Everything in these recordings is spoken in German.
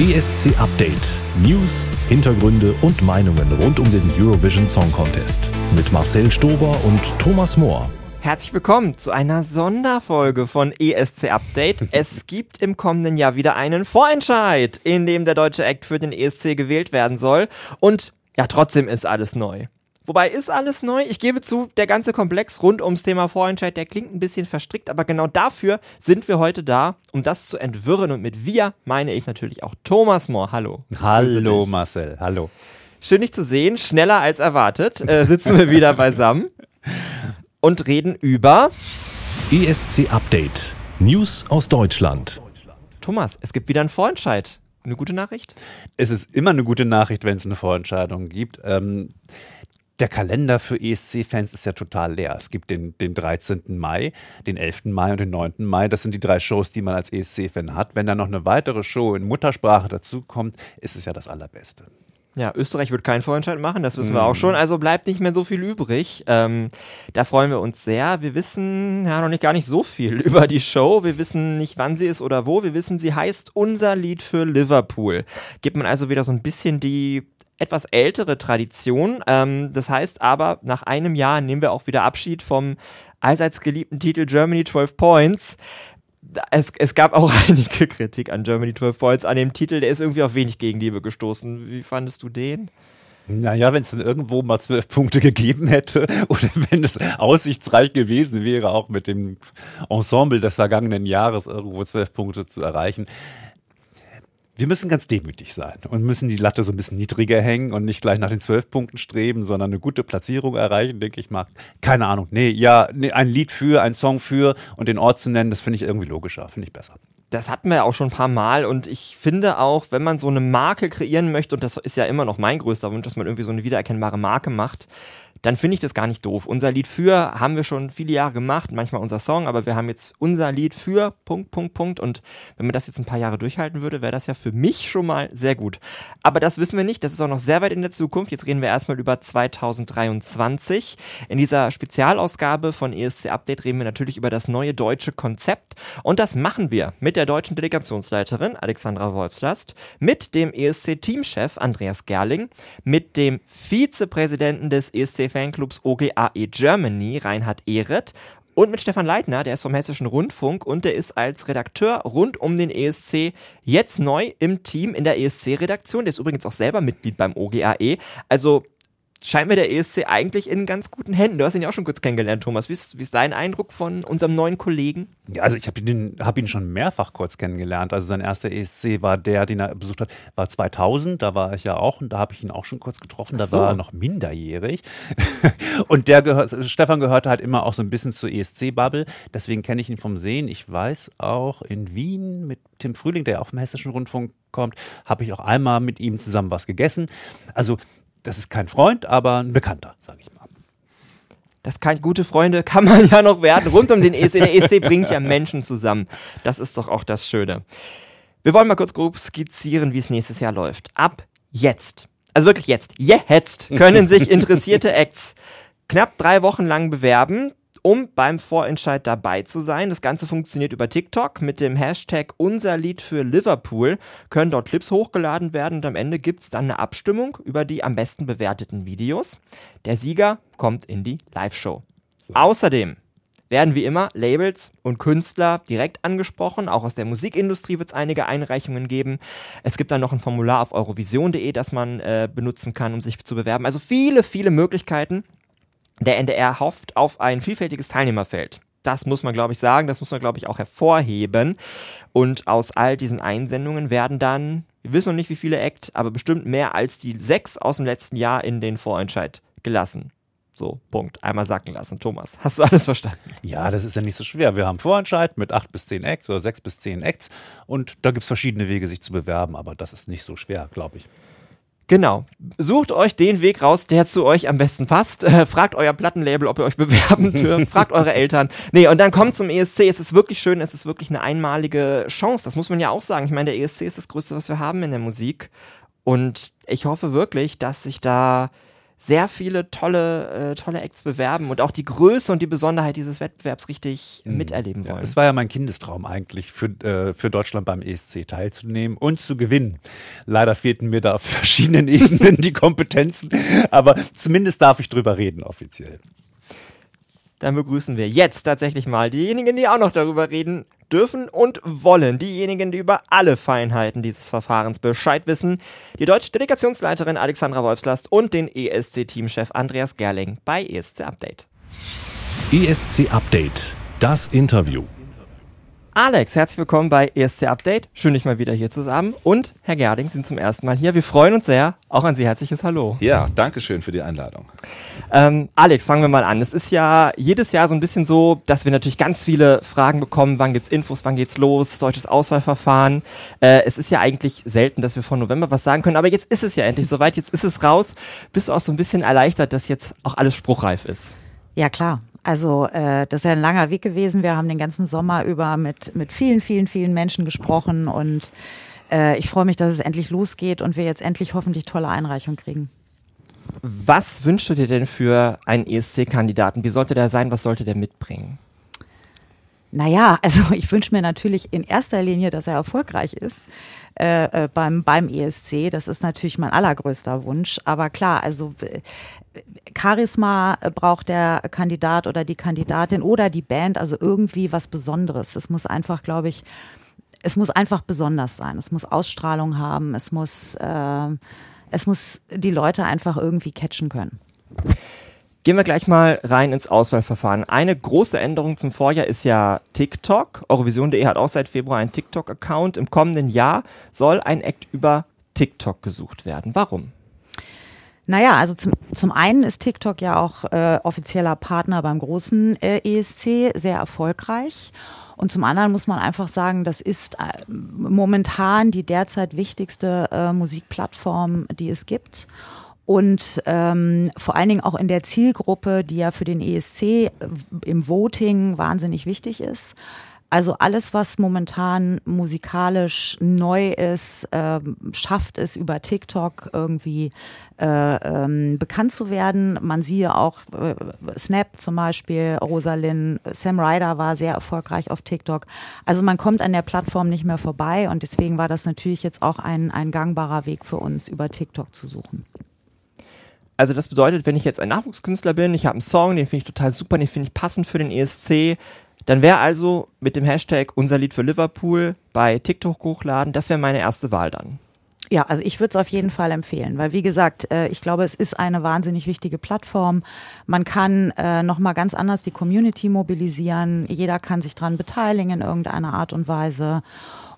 ESC Update. News, Hintergründe und Meinungen rund um den Eurovision Song Contest. Mit Marcel Stober und Thomas Mohr. Herzlich willkommen zu einer Sonderfolge von ESC Update. Es gibt im kommenden Jahr wieder einen Vorentscheid, in dem der deutsche Act für den ESC gewählt werden soll. Und ja, trotzdem ist alles neu. Wobei ist alles neu. Ich gebe zu, der ganze Komplex rund ums Thema Vorentscheid, der klingt ein bisschen verstrickt, aber genau dafür sind wir heute da, um das zu entwirren. Und mit wir meine ich natürlich auch Thomas Mohr. Hallo. Hallo Marcel, hallo. Schön dich zu sehen, schneller als erwartet. Äh, sitzen wir wieder beisammen und reden über ESC Update. News aus Deutschland. Thomas, es gibt wieder einen Vorentscheid. Eine gute Nachricht? Es ist immer eine gute Nachricht, wenn es eine Vorentscheidung gibt. Ähm, der Kalender für ESC-Fans ist ja total leer. Es gibt den, den 13. Mai, den 11. Mai und den 9. Mai. Das sind die drei Shows, die man als ESC-Fan hat. Wenn da noch eine weitere Show in Muttersprache dazukommt, ist es ja das Allerbeste. Ja, Österreich wird keinen Vorentscheid machen, das wissen wir auch schon. Also bleibt nicht mehr so viel übrig. Ähm, da freuen wir uns sehr. Wir wissen ja noch nicht gar nicht so viel über die Show. Wir wissen nicht, wann sie ist oder wo. Wir wissen, sie heißt Unser Lied für Liverpool. Gibt man also wieder so ein bisschen die etwas ältere Tradition. Ähm, das heißt aber, nach einem Jahr nehmen wir auch wieder Abschied vom allseits geliebten Titel Germany 12 Points. Es, es gab auch einige Kritik an Germany 12 Points, an dem Titel, der ist irgendwie auf wenig Gegenliebe gestoßen. Wie fandest du den? Naja, wenn es dann irgendwo mal zwölf Punkte gegeben hätte oder wenn es aussichtsreich gewesen wäre, auch mit dem Ensemble des vergangenen Jahres irgendwo zwölf Punkte zu erreichen, wir müssen ganz demütig sein und müssen die Latte so ein bisschen niedriger hängen und nicht gleich nach den zwölf Punkten streben, sondern eine gute Platzierung erreichen, denke ich mal. Keine Ahnung. Nee, ja, nee, ein Lied für, ein Song für und den Ort zu nennen, das finde ich irgendwie logischer, finde ich besser. Das hatten wir auch schon ein paar Mal und ich finde auch, wenn man so eine Marke kreieren möchte, und das ist ja immer noch mein größter Wunsch, dass man irgendwie so eine wiedererkennbare Marke macht, dann finde ich das gar nicht doof. Unser Lied für haben wir schon viele Jahre gemacht, manchmal unser Song, aber wir haben jetzt unser Lied für Punkt, Punkt, Punkt. Und wenn man das jetzt ein paar Jahre durchhalten würde, wäre das ja für mich schon mal sehr gut. Aber das wissen wir nicht, das ist auch noch sehr weit in der Zukunft. Jetzt reden wir erstmal über 2023. In dieser Spezialausgabe von ESC Update reden wir natürlich über das neue deutsche Konzept. Und das machen wir mit der deutschen Delegationsleiterin Alexandra Wolfslast, mit dem ESC-Teamchef Andreas Gerling, mit dem Vizepräsidenten des ESC Fanclubs OGAE Germany, Reinhard Ehret, und mit Stefan Leitner, der ist vom Hessischen Rundfunk und der ist als Redakteur rund um den ESC jetzt neu im Team in der ESC-Redaktion. Der ist übrigens auch selber Mitglied beim OGAE. Also scheint mir der ESC eigentlich in ganz guten Händen. Du hast ihn ja auch schon kurz kennengelernt, Thomas. Wie ist, wie ist dein Eindruck von unserem neuen Kollegen? Ja, also ich habe ihn, hab ihn schon mehrfach kurz kennengelernt. Also sein erster ESC war der, den er besucht hat, war 2000. Da war ich ja auch und da habe ich ihn auch schon kurz getroffen. Da so. war er noch minderjährig. und der gehört, Stefan gehörte halt immer auch so ein bisschen zur ESC-Bubble. Deswegen kenne ich ihn vom Sehen. Ich weiß auch in Wien mit Tim Frühling, der auf dem Hessischen Rundfunk kommt, habe ich auch einmal mit ihm zusammen was gegessen. Also das ist kein Freund, aber ein Bekannter, sage ich mal. Das kann gute Freunde kann man ja noch werden rund um den ESC. Der ESC bringt ja Menschen zusammen. Das ist doch auch das Schöne. Wir wollen mal kurz grob skizzieren, wie es nächstes Jahr läuft. Ab jetzt, also wirklich jetzt, jetzt können sich interessierte Acts knapp drei Wochen lang bewerben um beim Vorentscheid dabei zu sein. Das Ganze funktioniert über TikTok mit dem Hashtag unser Lied für Liverpool. Können dort Clips hochgeladen werden und am Ende gibt es dann eine Abstimmung über die am besten bewerteten Videos. Der Sieger kommt in die Live-Show. Außerdem werden wie immer Labels und Künstler direkt angesprochen. Auch aus der Musikindustrie wird es einige Einreichungen geben. Es gibt dann noch ein Formular auf eurovision.de, das man äh, benutzen kann, um sich zu bewerben. Also viele, viele Möglichkeiten. Der NDR hofft auf ein vielfältiges Teilnehmerfeld. Das muss man, glaube ich, sagen. Das muss man, glaube ich, auch hervorheben. Und aus all diesen Einsendungen werden dann, wir wissen noch nicht, wie viele Act, aber bestimmt mehr als die sechs aus dem letzten Jahr in den Vorentscheid gelassen. So, Punkt. Einmal sacken lassen. Thomas, hast du alles verstanden? Ja, das ist ja nicht so schwer. Wir haben Vorentscheid mit acht bis zehn Acts oder sechs bis zehn Acts und da gibt es verschiedene Wege, sich zu bewerben, aber das ist nicht so schwer, glaube ich. Genau. Sucht euch den Weg raus, der zu euch am besten passt. Äh, fragt euer Plattenlabel, ob ihr euch bewerben dürft. fragt eure Eltern. Nee, und dann kommt zum ESC. Es ist wirklich schön. Es ist wirklich eine einmalige Chance. Das muss man ja auch sagen. Ich meine, der ESC ist das Größte, was wir haben in der Musik. Und ich hoffe wirklich, dass sich da sehr viele tolle, äh, tolle Acts bewerben und auch die Größe und die Besonderheit dieses Wettbewerbs richtig mhm. miterleben wollen. Ja, es war ja mein Kindestraum eigentlich, für, äh, für Deutschland beim ESC teilzunehmen und zu gewinnen. Leider fehlten mir da auf verschiedenen Ebenen die Kompetenzen, aber zumindest darf ich drüber reden offiziell dann begrüßen wir jetzt tatsächlich mal diejenigen, die auch noch darüber reden dürfen und wollen. Diejenigen, die über alle Feinheiten dieses Verfahrens Bescheid wissen. Die deutsche Delegationsleiterin Alexandra Wolfslast und den ESC-Teamchef Andreas Gerling bei ESC Update. ESC Update. Das Interview. Alex, herzlich willkommen bei ESC Update. Schön, dich mal wieder hier zu haben. Und Herr Gerding sind zum ersten Mal hier. Wir freuen uns sehr. Auch an Sie herzliches Hallo. Ja, danke schön für die Einladung. Ähm, Alex, fangen wir mal an. Es ist ja jedes Jahr so ein bisschen so, dass wir natürlich ganz viele Fragen bekommen. Wann gibt's Infos? Wann geht's los? Deutsches Auswahlverfahren. Äh, es ist ja eigentlich selten, dass wir von November was sagen können. Aber jetzt ist es ja endlich soweit. Jetzt ist es raus. Bist du auch so ein bisschen erleichtert, dass jetzt auch alles spruchreif ist? Ja, klar. Also äh, das ist ja ein langer Weg gewesen. Wir haben den ganzen Sommer über mit, mit vielen, vielen, vielen Menschen gesprochen und äh, ich freue mich, dass es endlich losgeht und wir jetzt endlich hoffentlich tolle Einreichungen kriegen. Was wünschst du dir denn für einen ESC-Kandidaten? Wie sollte der sein? Was sollte der mitbringen? Naja, also ich wünsche mir natürlich in erster Linie, dass er erfolgreich ist äh, äh beim, beim ESC. Das ist natürlich mein allergrößter Wunsch. Aber klar, also äh, Charisma braucht der Kandidat oder die Kandidatin oder die Band, also irgendwie was Besonderes. Es muss einfach, glaube ich, es muss einfach besonders sein. Es muss Ausstrahlung haben. Es muss, äh, es muss die Leute einfach irgendwie catchen können. Gehen wir gleich mal rein ins Auswahlverfahren. Eine große Änderung zum Vorjahr ist ja TikTok. Eurovision.de hat auch seit Februar einen TikTok-Account. Im kommenden Jahr soll ein Act über TikTok gesucht werden. Warum? Naja, also zum, zum einen ist TikTok ja auch äh, offizieller Partner beim großen äh, ESC, sehr erfolgreich. Und zum anderen muss man einfach sagen, das ist äh, momentan die derzeit wichtigste äh, Musikplattform, die es gibt. Und ähm, vor allen Dingen auch in der Zielgruppe, die ja für den ESC äh, im Voting wahnsinnig wichtig ist. Also alles, was momentan musikalisch neu ist, äh, schafft es über TikTok irgendwie äh, ähm, bekannt zu werden. Man siehe auch äh, Snap zum Beispiel, Rosalind, Sam Ryder war sehr erfolgreich auf TikTok. Also man kommt an der Plattform nicht mehr vorbei und deswegen war das natürlich jetzt auch ein, ein gangbarer Weg für uns, über TikTok zu suchen. Also das bedeutet, wenn ich jetzt ein Nachwuchskünstler bin, ich habe einen Song, den finde ich total super, den finde ich passend für den ESC, dann wäre also mit dem Hashtag unser Lied für Liverpool bei TikTok hochladen, das wäre meine erste Wahl dann. Ja, also ich würde es auf jeden Fall empfehlen, weil wie gesagt, äh, ich glaube, es ist eine wahnsinnig wichtige Plattform. Man kann äh, nochmal ganz anders die Community mobilisieren. Jeder kann sich daran beteiligen in irgendeiner Art und Weise.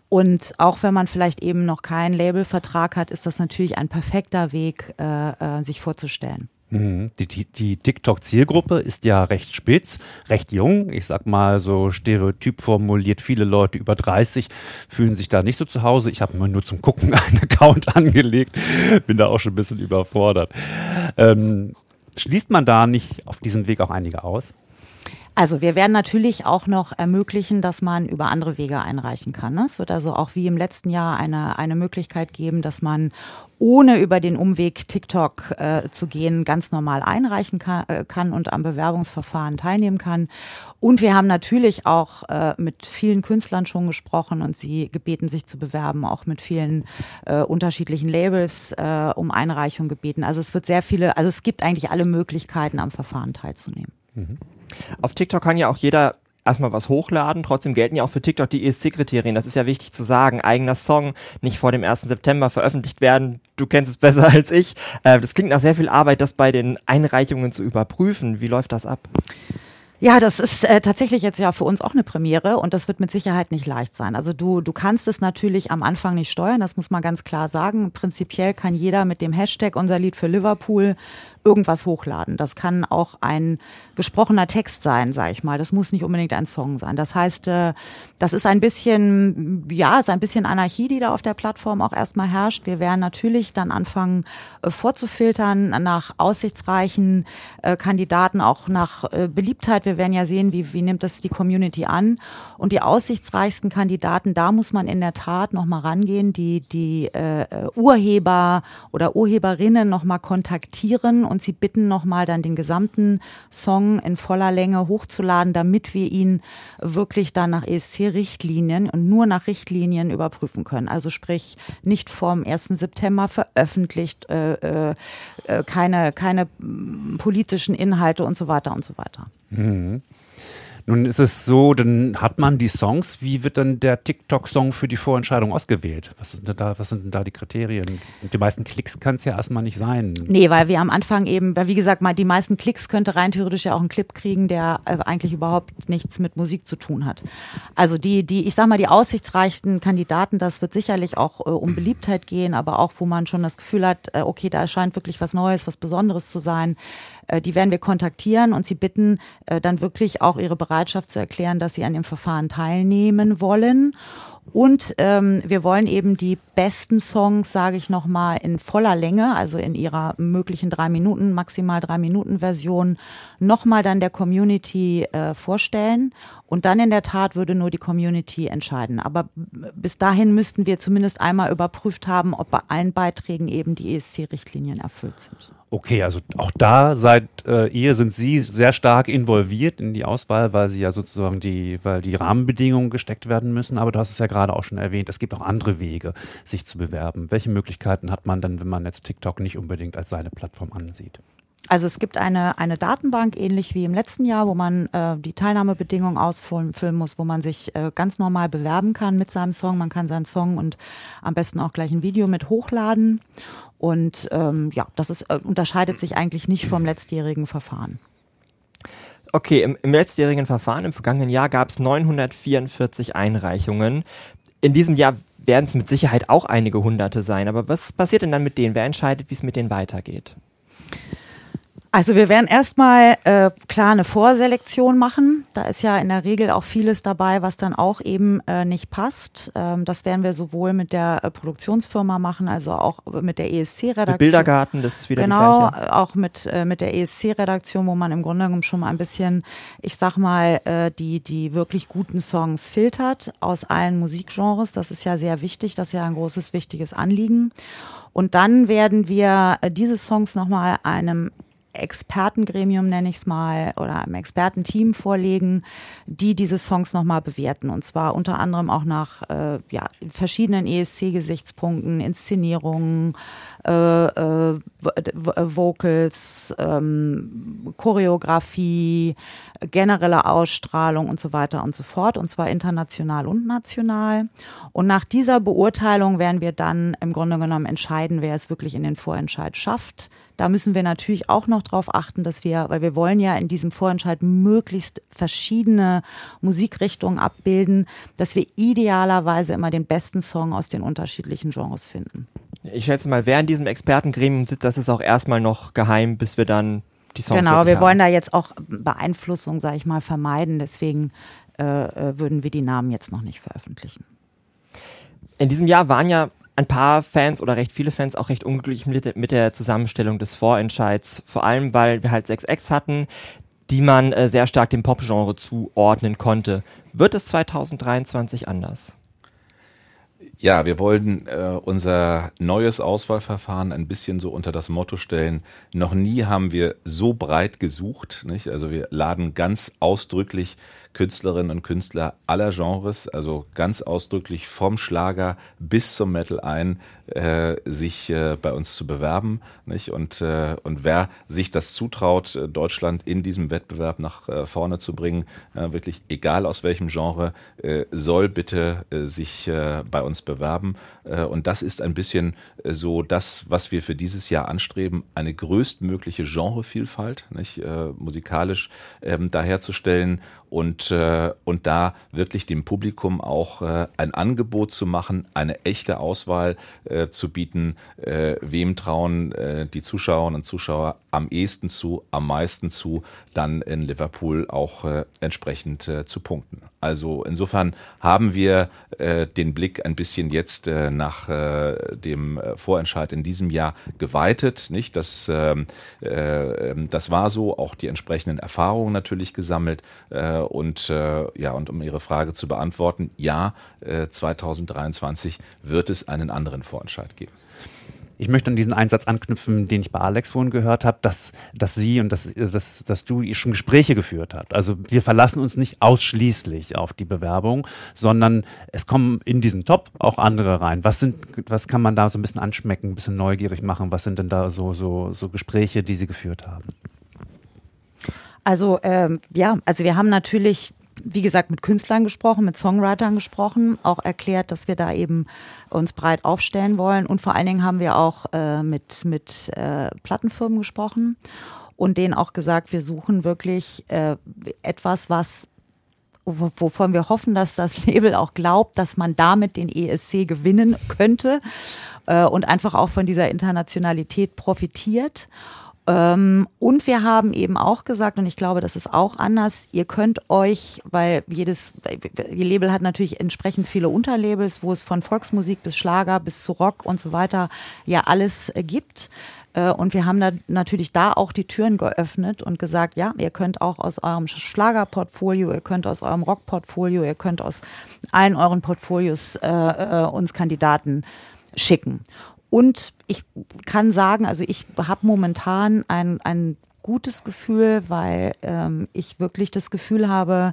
Und auch wenn man vielleicht eben noch keinen Labelvertrag hat, ist das natürlich ein perfekter Weg, äh sich vorzustellen. Mhm. Die, die, die TikTok-Zielgruppe ist ja recht spitz, recht jung. Ich sag mal so stereotyp formuliert, viele Leute über 30 fühlen sich da nicht so zu Hause. Ich habe mir nur zum Gucken einen Account angelegt, bin da auch schon ein bisschen überfordert. Ähm, schließt man da nicht auf diesem Weg auch einige aus? Also wir werden natürlich auch noch ermöglichen, dass man über andere Wege einreichen kann. Ne? Es wird also auch wie im letzten Jahr eine, eine Möglichkeit geben, dass man ohne über den Umweg TikTok äh, zu gehen, ganz normal einreichen kann, äh, kann und am Bewerbungsverfahren teilnehmen kann. Und wir haben natürlich auch äh, mit vielen Künstlern schon gesprochen und sie gebeten, sich zu bewerben, auch mit vielen äh, unterschiedlichen Labels äh, um Einreichung gebeten. Also es wird sehr viele, also es gibt eigentlich alle Möglichkeiten, am Verfahren teilzunehmen. Mhm. Auf TikTok kann ja auch jeder erstmal was hochladen. Trotzdem gelten ja auch für TikTok die ESC-Kriterien. Das ist ja wichtig zu sagen. Eigener Song nicht vor dem 1. September veröffentlicht werden. Du kennst es besser als ich. Äh, das klingt nach sehr viel Arbeit, das bei den Einreichungen zu überprüfen. Wie läuft das ab? Ja, das ist äh, tatsächlich jetzt ja für uns auch eine Premiere und das wird mit Sicherheit nicht leicht sein. Also du, du kannst es natürlich am Anfang nicht steuern, das muss man ganz klar sagen. Prinzipiell kann jeder mit dem Hashtag unser Lied für Liverpool irgendwas hochladen. Das kann auch ein gesprochener Text sein, sage ich mal. Das muss nicht unbedingt ein Song sein. Das heißt, äh, das ist ein bisschen, ja, ist ein bisschen Anarchie, die da auf der Plattform auch erstmal herrscht. Wir werden natürlich dann anfangen äh, vorzufiltern nach aussichtsreichen äh, Kandidaten, auch nach Beliebtheit. Wir werden ja sehen, wie, wie nimmt das die Community an. Und die aussichtsreichsten Kandidaten, da muss man in der Tat nochmal rangehen, die, die äh, Urheber oder Urheberinnen nochmal kontaktieren und sie bitten nochmal dann den gesamten Song in voller Länge hochzuladen, damit wir ihn wirklich dann nach ESC-Richtlinien und nur nach Richtlinien überprüfen können. Also sprich, nicht vom 1. September veröffentlicht, äh, äh, äh, keine, keine politischen Inhalte und so weiter und so weiter. Mhm. Nun ist es so, dann hat man die Songs. Wie wird dann der TikTok-Song für die Vorentscheidung ausgewählt? Was sind denn da, was sind denn da die Kriterien? Und die meisten Klicks kann es ja erstmal nicht sein. Nee, weil wir am Anfang eben, wie gesagt, mal die meisten Klicks könnte rein theoretisch ja auch ein Clip kriegen, der äh, eigentlich überhaupt nichts mit Musik zu tun hat. Also die, die, ich sag mal, die aussichtsreichen Kandidaten, das wird sicherlich auch äh, um Beliebtheit gehen, aber auch, wo man schon das Gefühl hat, äh, okay, da erscheint wirklich was Neues, was Besonderes zu sein die werden wir kontaktieren und sie bitten äh, dann wirklich auch ihre Bereitschaft zu erklären, dass sie an dem Verfahren teilnehmen wollen. Und ähm, wir wollen eben die besten Songs, sage ich nochmal, in voller Länge, also in ihrer möglichen drei Minuten, maximal drei Minuten Version, nochmal dann der Community äh, vorstellen. Und dann in der Tat würde nur die Community entscheiden. Aber bis dahin müssten wir zumindest einmal überprüft haben, ob bei allen Beiträgen eben die ESC-Richtlinien erfüllt sind. Okay, also auch da seit äh, ihr sind Sie sehr stark involviert in die Auswahl, weil Sie ja sozusagen die, weil die Rahmenbedingungen gesteckt werden müssen. Aber du hast es ja gerade auch schon erwähnt, es gibt auch andere Wege, sich zu bewerben. Welche Möglichkeiten hat man denn, wenn man jetzt TikTok nicht unbedingt als seine Plattform ansieht? Also es gibt eine, eine Datenbank, ähnlich wie im letzten Jahr, wo man äh, die Teilnahmebedingungen ausfüllen muss, wo man sich äh, ganz normal bewerben kann mit seinem Song. Man kann seinen Song und am besten auch gleich ein Video mit hochladen. Und ähm, ja, das ist, äh, unterscheidet sich eigentlich nicht vom letztjährigen Verfahren. Okay, im, im letztjährigen Verfahren, im vergangenen Jahr, gab es 944 Einreichungen. In diesem Jahr werden es mit Sicherheit auch einige Hunderte sein. Aber was passiert denn dann mit denen? Wer entscheidet, wie es mit denen weitergeht? Also wir werden erstmal äh, klar eine Vorselektion machen. Da ist ja in der Regel auch vieles dabei, was dann auch eben äh, nicht passt. Ähm, das werden wir sowohl mit der äh, Produktionsfirma machen, also auch mit der ESC-Redaktion. Bildergarten, das ist wieder genau, die gleiche. Genau, auch mit, äh, mit der ESC-Redaktion, wo man im Grunde genommen schon mal ein bisschen, ich sag mal, äh, die, die wirklich guten Songs filtert aus allen Musikgenres. Das ist ja sehr wichtig, das ist ja ein großes, wichtiges Anliegen. Und dann werden wir äh, diese Songs nochmal einem Expertengremium, nenne ich es mal, oder einem Expertenteam vorlegen, die diese Songs nochmal bewerten. Und zwar unter anderem auch nach äh, ja, verschiedenen ESC-Gesichtspunkten, Inszenierungen, äh, äh, Vocals, ähm, Choreografie, generelle Ausstrahlung und so weiter und so fort. Und zwar international und national. Und nach dieser Beurteilung werden wir dann im Grunde genommen entscheiden, wer es wirklich in den Vorentscheid schafft da müssen wir natürlich auch noch darauf achten, dass wir, weil wir wollen ja in diesem Vorentscheid möglichst verschiedene Musikrichtungen abbilden, dass wir idealerweise immer den besten Song aus den unterschiedlichen Genres finden. Ich schätze mal, wer in diesem Expertengremium sitzt, das ist auch erstmal noch geheim, bis wir dann die Songs Genau, wir haben. wollen da jetzt auch Beeinflussung, sage ich mal, vermeiden. Deswegen äh, äh, würden wir die Namen jetzt noch nicht veröffentlichen. In diesem Jahr waren ja ein paar Fans oder recht viele Fans auch recht unglücklich mit, der Zusammenstellung des Vorentscheids. Vor allem, weil wir halt sechs Acts hatten, die man äh, sehr stark dem Popgenre zuordnen konnte. Wird es 2023 anders? Ja, wir wollen äh, unser neues Auswahlverfahren ein bisschen so unter das Motto stellen, noch nie haben wir so breit gesucht. Nicht? Also wir laden ganz ausdrücklich Künstlerinnen und Künstler aller Genres, also ganz ausdrücklich vom Schlager bis zum Metal ein, äh, sich äh, bei uns zu bewerben. Nicht? Und, äh, und wer sich das zutraut, äh, Deutschland in diesem Wettbewerb nach äh, vorne zu bringen, äh, wirklich egal aus welchem Genre, soll bitte sich bei uns bewerben. Und das ist ein bisschen so das, was wir für dieses Jahr anstreben, eine größtmögliche Genrevielfalt, nicht? Musikalisch ähm, daherzustellen und, äh, und da wirklich dem Publikum auch äh, ein Angebot zu machen, eine echte Auswahl äh, zu bieten, äh, wem trauen äh, die Zuschauerinnen und Zuschauer am ehesten zu, am meisten zu, dann in Liverpool auch äh, entsprechend zu punkten. Also insofern haben wir den Blick ein bisschen jetzt nach dem Vorentscheid in diesem Jahr geweitet. Nicht, das, ähm, äh, ähm, das war so, auch die entsprechenden Erfahrungen natürlich gesammelt. Äh, und äh, ja, und um Ihre Frage zu beantworten, ja, äh, 2023 wird es einen anderen Vorentscheid geben. Ich möchte an diesen Einsatz anknüpfen, den ich bei Alex vorhin gehört habe, dass, dass sie und dass, dass, dass du schon Gespräche geführt hast. Also wir verlassen uns nicht ausschließlich auf die Bewerbung, sondern es kommen in diesen Top auch andere rein. Was sind, was kann man da so ein bisschen anschmecken, ein bisschen neugierig machen? Was sind denn da so, so, so Gespräche, die sie geführt haben? Also ähm, ja, also wir haben natürlich wie gesagt, mit Künstlern gesprochen, mit Songwritern gesprochen, auch erklärt, dass wir da eben uns breit aufstellen wollen. Und vor allen Dingen haben wir auch äh, mit, mit äh, Plattenfirmen gesprochen und denen auch gesagt, wir suchen wirklich äh, etwas, was wovon wir hoffen, dass das Label auch glaubt, dass man damit den ESC gewinnen könnte äh, und einfach auch von dieser Internationalität profitiert. Ähm, und wir haben eben auch gesagt, und ich glaube, das ist auch anders, ihr könnt euch, weil jedes, ihr Label hat natürlich entsprechend viele Unterlabels, wo es von Volksmusik bis Schlager bis zu Rock und so weiter ja alles äh, gibt. Äh, und wir haben da natürlich da auch die Türen geöffnet und gesagt, ja, ihr könnt auch aus eurem Schlagerportfolio, ihr könnt aus eurem Rockportfolio, ihr könnt aus allen euren Portfolios äh, äh, uns Kandidaten schicken. Und ich kann sagen, also ich habe momentan ein, ein gutes Gefühl, weil ähm, ich wirklich das Gefühl habe,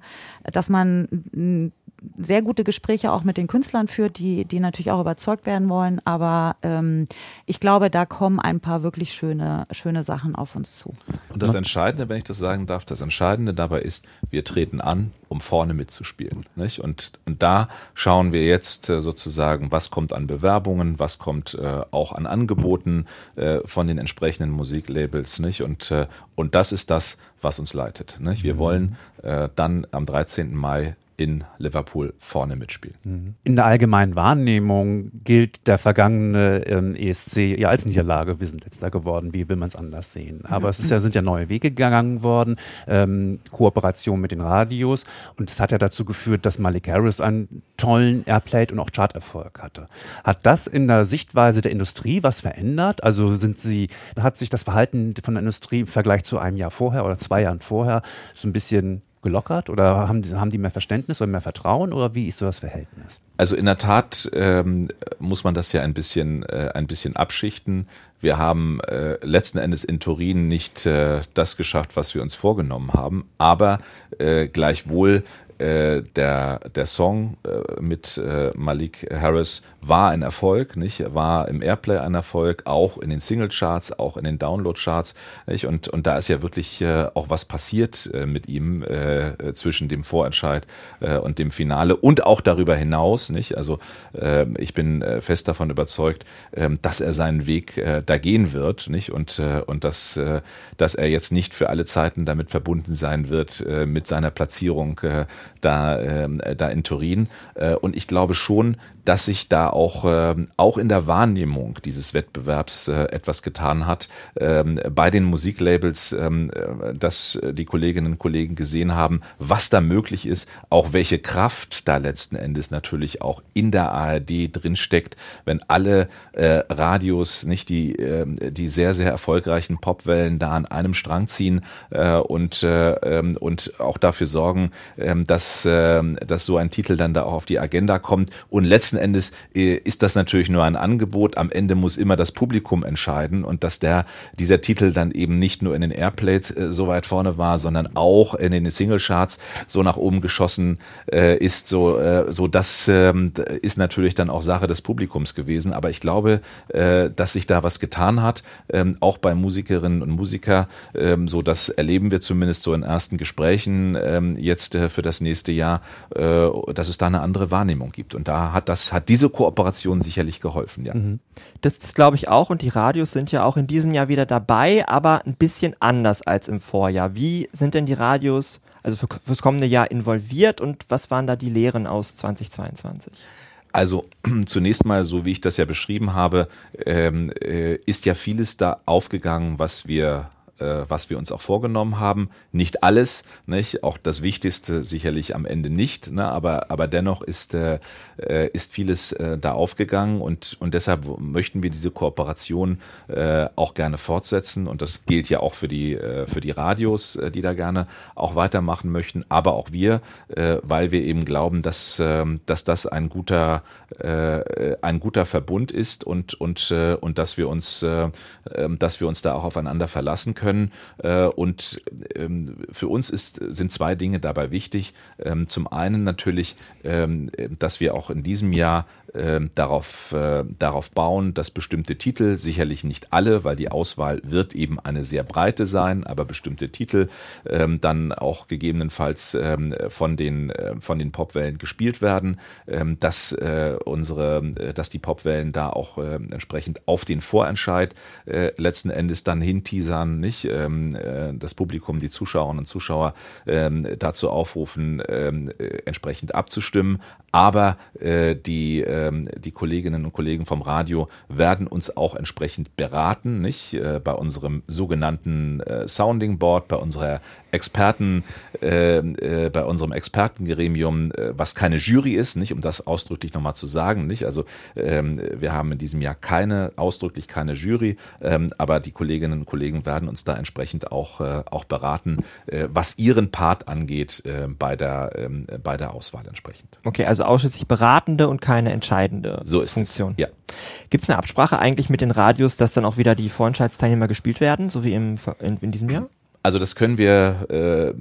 dass man sehr gute Gespräche auch mit den Künstlern führt, die, die natürlich auch überzeugt werden wollen. Aber ähm, ich glaube, da kommen ein paar wirklich schöne, schöne Sachen auf uns zu. Und das Entscheidende, wenn ich das sagen darf, das Entscheidende dabei ist, wir treten an, um vorne mitzuspielen. Nicht? Und, und da schauen wir jetzt äh, sozusagen, was kommt an Bewerbungen, was kommt äh, auch an Angeboten äh, von den entsprechenden Musiklabels. Nicht? Und, äh, und das ist das, was uns leitet. Nicht? Wir mhm. wollen äh, dann am 13. Mai in Liverpool vorne mitspielen. Mhm. In der allgemeinen Wahrnehmung gilt der vergangene ähm, ESC ja als Niederlage. Wir sind letzter geworden. Wie will man es anders sehen? Aber es ja, sind ja neue Wege gegangen worden, ähm, Kooperation mit den Radios. Und das hat ja dazu geführt, dass Malik Harris einen tollen Airplay und auch Charterfolg hatte. Hat das in der Sichtweise der Industrie was verändert? Also sind Sie, hat sich das Verhalten von der Industrie im Vergleich zu einem Jahr vorher oder zwei Jahren vorher so ein bisschen gelockert oder haben, haben die mehr Verständnis oder mehr Vertrauen oder wie ist so das Verhältnis? Also in der Tat ähm, muss man das ja ein bisschen, äh, ein bisschen abschichten. Wir haben äh, letzten Endes in Turin nicht äh, das geschafft, was wir uns vorgenommen haben, aber äh, gleichwohl äh, der, der Song äh, mit Malik Harris war ein Erfolg, nicht? War im Airplay ein Erfolg, auch in den Singlecharts, auch in den Downloadcharts, nicht? Und, und da ist ja wirklich äh, auch was passiert äh, mit ihm äh, zwischen dem Vorentscheid äh, und dem Finale und auch darüber hinaus, nicht? Also äh, ich bin äh, fest davon überzeugt, äh, dass er seinen Weg äh, da gehen wird, nicht? Und, äh, und dass, äh, dass er jetzt nicht für alle Zeiten damit verbunden sein wird äh, mit seiner Platzierung äh, da, äh, da in Turin. Äh, und ich glaube schon, dass sich da auch, äh, auch in der Wahrnehmung dieses Wettbewerbs äh, etwas getan hat. Ähm, bei den Musiklabels, ähm, äh, dass die Kolleginnen und Kollegen gesehen haben, was da möglich ist, auch welche Kraft da letzten Endes natürlich auch in der ARD drinsteckt, wenn alle äh, Radios, nicht die, äh, die sehr, sehr erfolgreichen Popwellen da an einem Strang ziehen äh, und, äh, ähm, und auch dafür sorgen, äh, dass, äh, dass so ein Titel dann da auch auf die Agenda kommt und letzten letzten Endes äh, ist das natürlich nur ein Angebot. Am Ende muss immer das Publikum entscheiden und dass der, dieser Titel dann eben nicht nur in den Airplays äh, so weit vorne war, sondern auch in den Singlecharts so nach oben geschossen äh, ist, so, so das ähm, ist natürlich dann auch Sache des Publikums gewesen. Aber ich glaube, dass sich da was getan hat, ähm, auch bei Musikerinnen und Musikern. Ähm, so das erleben wir zumindest so in ersten Gesprächen jetzt für das nächste Jahr, dass es da eine andere Wahrnehmung gibt. Und da hat das das hat diese Kooperation sicherlich geholfen, ja. Mhm. Das, glaube ich auch und die Radios sind ja auch in diesem Jahr wieder dabei, aber ein bisschen anders als im Vorjahr. Wie sind denn die Radios also für, fürs kommende Jahr involviert und was waren da die Lehren aus 2022? Also zunächst mal, so wie ich das ja beschrieben habe, ähm, äh, ist ja vieles da aufgegangen, was wir äh, was wir uns auch vorgenommen haben. Nicht alles, nicht? Auch das Wichtigste sicherlich am Ende nicht, ne? aber, aber dennoch ist, äh, äh ist vieles äh, da aufgegangen und, und deshalb möchten wir diese Kooperation äh, auch gerne fortsetzen und das gilt ja auch für die, äh, für die Radios, die da gerne auch weitermachen möchten, aber auch wir, weil wir eben glauben, dass, äh, dass das ein guter, ein guter Verbund ist und, und, und dass wir uns, äh, ähm, dass wir uns da auch aufeinander verlassen können. Äh, und ähm, für uns ist, sind zwei Dinge dabei wichtig. Ähm, zum einen natürlich, ähm, dass wir auch in diesem Jahr darauf, äh, darauf bauen, dass bestimmte Titel, sicherlich nicht alle, weil die Auswahl wird eben eine sehr breite sein, aber bestimmte Titel dann auch gegebenenfalls von den, äh, von den Popwellen gespielt werden, dass unsere, dass die Popwellen da auch entsprechend auf den Vorentscheid letzten Endes dann hinteasern, nicht ähm, äh, das Publikum, die Zuschauerinnen und Zuschauer ähm, dazu aufrufen, ähm, äh, entsprechend abzustimmen. Aber äh, die äh, ähm, die Kolleginnen und Kollegen vom Radio werden uns auch entsprechend beraten, nicht? Äh, bei unserem sogenannten äh, Sounding Board, bei unserer Experten, äh, äh, bei unserem Expertengremium, äh, was keine Jury ist, nicht, um das ausdrücklich nochmal zu sagen, nicht. Also ähm, wir haben in diesem Jahr keine, ausdrücklich keine Jury, ähm, aber die Kolleginnen und Kollegen werden uns da entsprechend auch, äh, auch beraten, äh, was ihren Part angeht äh, bei, der, ähm, bei der Auswahl entsprechend. Okay, also ausschließlich beratende und keine entscheidende so ist Funktion. Es. Ja. Gibt es eine Absprache eigentlich mit den Radios, dass dann auch wieder die Vorentscheidsteilnehmer gespielt werden, so wie im, in, in diesem Jahr? Also das können wir, äh,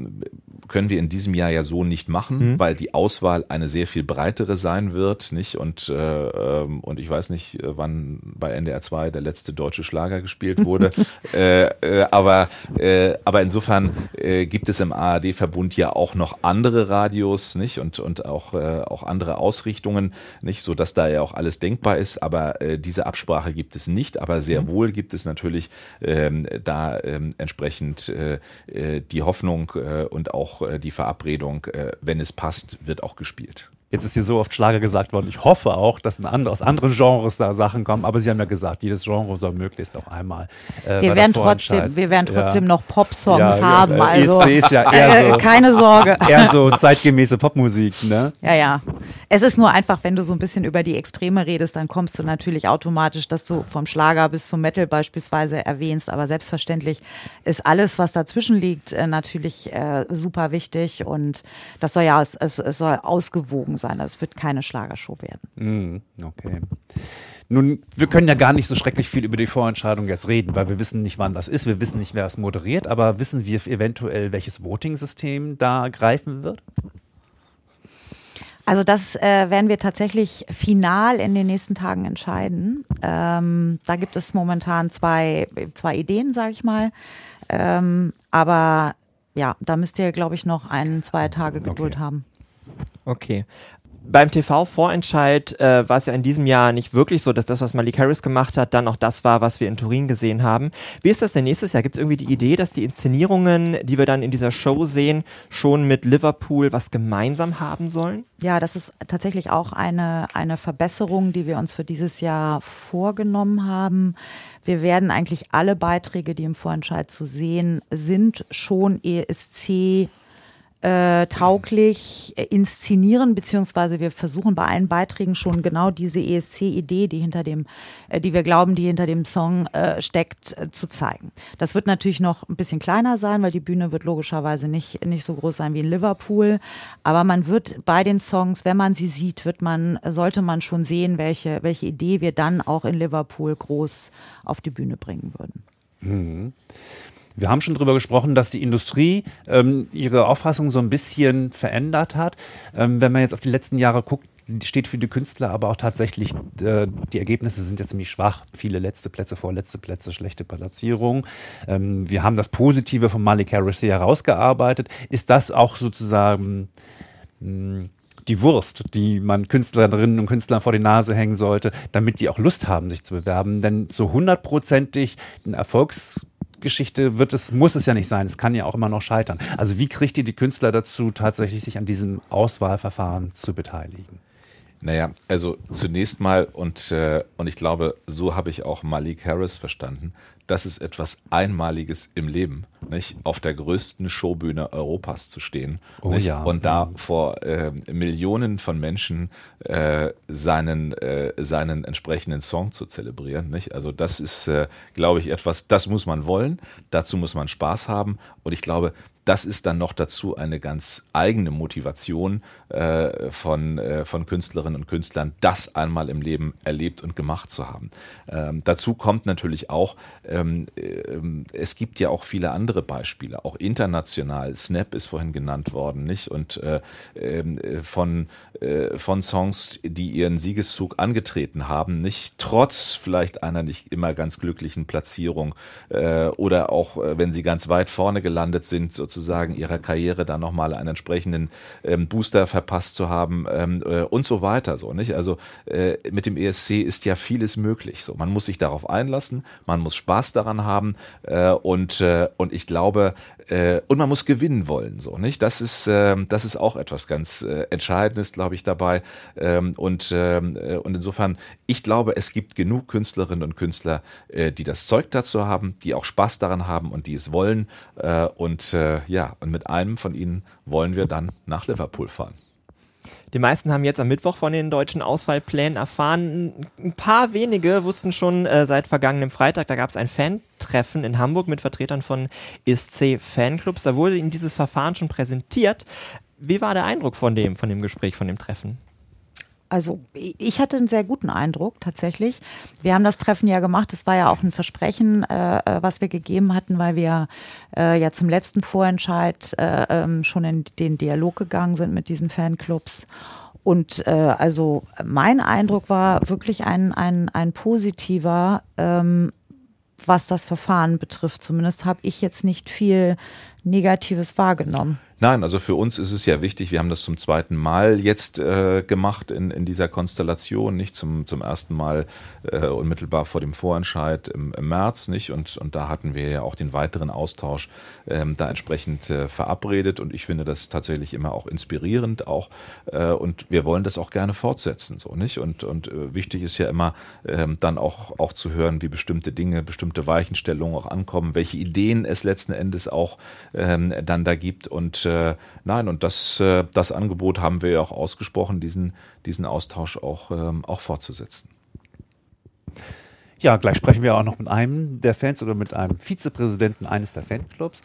können wir in diesem Jahr ja so nicht machen, mhm. weil die Auswahl eine sehr viel breitere sein wird, nicht? Und, äh, ähm, und ich weiß nicht, wann bei NDR 2 der letzte deutsche Schlager gespielt wurde. äh, äh, aber, äh, aber insofern äh, gibt es im ARD-Verbund ja auch noch andere Radios, nicht? Und, und auch, äh, auch andere Ausrichtungen, nicht? So dass da ja auch alles denkbar ist. Aber äh, diese Absprache gibt es nicht. Aber sehr mhm. wohl gibt es natürlich ähm, da ähm, entsprechend äh, äh, die Hoffnung äh, und auch äh, die Verabredung, wenn es passt, wird auch gespielt. Jetzt ist hier so oft Schlager gesagt worden. Ich hoffe auch, dass andere, aus anderen Genres da Sachen kommen. Aber Sie haben ja gesagt, jedes Genre soll möglichst auch einmal. Äh, wir, werden trotzdem, wir werden trotzdem ja. noch Pop-Songs ja, haben. Ja, also ist ja eher so, keine Sorge. Eher so zeitgemäße Popmusik, ne? Ja, ja. Es ist nur einfach, wenn du so ein bisschen über die Extreme redest, dann kommst du natürlich automatisch, dass du vom Schlager bis zum Metal beispielsweise erwähnst. Aber selbstverständlich ist alles, was dazwischen liegt, äh, natürlich äh, super wichtig. Und das soll ja, es, es soll ausgewogen sein. Das also wird keine Schlagershow werden. Mm, okay. Nun, wir können ja gar nicht so schrecklich viel über die Vorentscheidung jetzt reden, weil wir wissen nicht, wann das ist, wir wissen nicht, wer es moderiert, aber wissen wir eventuell, welches Voting-System da greifen wird? Also das äh, werden wir tatsächlich final in den nächsten Tagen entscheiden. Ähm, da gibt es momentan zwei, zwei Ideen, sage ich mal. Ähm, aber ja, da müsst ihr, glaube ich, noch ein, zwei Tage Geduld okay. haben. Okay beim TV-Vorentscheid äh, war es ja in diesem Jahr nicht wirklich so, dass das, was Malik Harris gemacht hat, dann auch das war, was wir in Turin gesehen haben. Wie ist das denn nächstes Jahr? Gibt es irgendwie die Idee, dass die Inszenierungen, die wir dann in dieser Show sehen, schon mit Liverpool was gemeinsam haben sollen? Ja, das ist tatsächlich auch eine, eine Verbesserung, die wir uns für dieses Jahr vorgenommen haben. Wir werden eigentlich alle Beiträge, die im Vorentscheid zu sehen sind, schon ESC äh, tauglich inszenieren, beziehungsweise wir versuchen bei allen Beiträgen schon genau diese ESC-Idee, die hinter dem, äh, die wir glauben, die hinter dem Song äh, steckt, äh, zu zeigen. Das wird natürlich noch ein bisschen kleiner sein, weil die Bühne wird logischerweise nicht, nicht so groß sein wie in Liverpool. Aber man wird bei den Songs, wenn man sie sieht, wird man, sollte man schon sehen, welche, welche Idee wir dann auch in Liverpool groß auf die Bühne bringen würden. Mhm. Wir haben schon darüber gesprochen, dass die Industrie ähm, ihre Auffassung so ein bisschen verändert hat. Ähm, wenn man jetzt auf die letzten Jahre guckt, steht für die Künstler aber auch tatsächlich, äh, die Ergebnisse sind ja ziemlich schwach. Viele letzte Plätze, vorletzte Plätze, schlechte Platzierung. Ähm, wir haben das Positive von Malik Harris herausgearbeitet. Ist das auch sozusagen mh, hm, die Wurst, die man Künstlerinnen und Künstlern vor die Nase hängen sollte, damit die auch Lust haben, sich zu bewerben? Denn so hundertprozentig ein Erfolgs Geschichte wird es, muss es ja nicht sein. Es kann ja auch immer noch scheitern. Also wie kriegt ihr die Künstler dazu, tatsächlich sich an diesem Auswahlverfahren zu beteiligen? Naja, also zunächst mal, und, äh, und ich glaube, so habe ich auch Malik Harris verstanden, das ist etwas Einmaliges im Leben, nicht? Auf der größten Showbühne Europas zu stehen oh, nicht? ja. und da vor äh, Millionen von Menschen äh, seinen, äh, seinen entsprechenden Song zu zelebrieren. Nicht? Also das ist, äh, glaube ich, etwas, das muss man wollen, dazu muss man Spaß haben und ich glaube, das ist dann noch dazu eine ganz eigene Motivation äh, von, äh, von Künstlerinnen und Künstlern, das einmal im Leben erlebt und gemacht zu haben. Ähm, dazu kommt natürlich auch, ähm, äh, es gibt ja auch viele andere Beispiele, auch international. Snap ist vorhin genannt worden, nicht? Und äh, ähm, von, äh, von Songs, die ihren Siegeszug angetreten haben, nicht trotz vielleicht einer nicht immer ganz glücklichen Platzierung äh, oder auch, wenn sie ganz weit vorne gelandet sind, sozusagen sozusagen ihrer Karriere dann nochmal einen entsprechenden ähm, Booster verpasst zu haben ähm, äh, und so weiter. So, nicht? Also äh, mit dem ESC ist ja vieles möglich. So, man muss sich darauf einlassen, man muss Spaß daran haben äh, und, äh, und ich glaube, äh, und man muss gewinnen wollen. So, nicht? Das ist, äh, das ist auch etwas ganz äh, Entscheidendes, glaube ich, dabei. Ähm, und, ähm, äh, und insofern, ich glaube, es gibt genug Künstlerinnen und Künstler, äh, die das Zeug dazu haben, die auch Spaß daran haben und die es wollen. Äh, und äh, ja, und mit einem von ihnen wollen wir dann nach Liverpool fahren. Die meisten haben jetzt am Mittwoch von den deutschen Auswahlplänen erfahren. Ein paar wenige wussten schon äh, seit vergangenem Freitag, da gab es ein Fan-Treffen in Hamburg mit Vertretern von ESC-Fanclubs. Da wurde ihnen dieses Verfahren schon präsentiert. Wie war der Eindruck von dem, von dem Gespräch, von dem Treffen? Also ich hatte einen sehr guten Eindruck tatsächlich. Wir haben das Treffen ja gemacht. Es war ja auch ein Versprechen, äh, äh, was wir gegeben hatten, weil wir äh, ja zum letzten Vorentscheid äh, ähm, schon in den Dialog gegangen sind mit diesen Fanclubs. Und äh, also mein Eindruck war wirklich ein, ein, ein positiver, ähm, was das Verfahren betrifft. Zumindest habe ich jetzt nicht viel Negatives wahrgenommen. Nein, also für uns ist es ja wichtig, wir haben das zum zweiten Mal jetzt äh, gemacht in, in dieser Konstellation, nicht zum, zum ersten Mal äh, unmittelbar vor dem Vorentscheid im, im März, nicht? Und, und da hatten wir ja auch den weiteren Austausch ähm, da entsprechend äh, verabredet und ich finde das tatsächlich immer auch inspirierend auch äh, und wir wollen das auch gerne fortsetzen, so, nicht? Und, und äh, wichtig ist ja immer ähm, dann auch, auch zu hören, wie bestimmte Dinge, bestimmte Weichenstellungen auch ankommen, welche Ideen es letzten Endes auch ähm, dann da gibt und äh, nein, und das, äh, das Angebot haben wir ja auch ausgesprochen, diesen, diesen Austausch auch, ähm, auch fortzusetzen. Ja, gleich sprechen wir auch noch mit einem der Fans oder mit einem Vizepräsidenten eines der Fanclubs.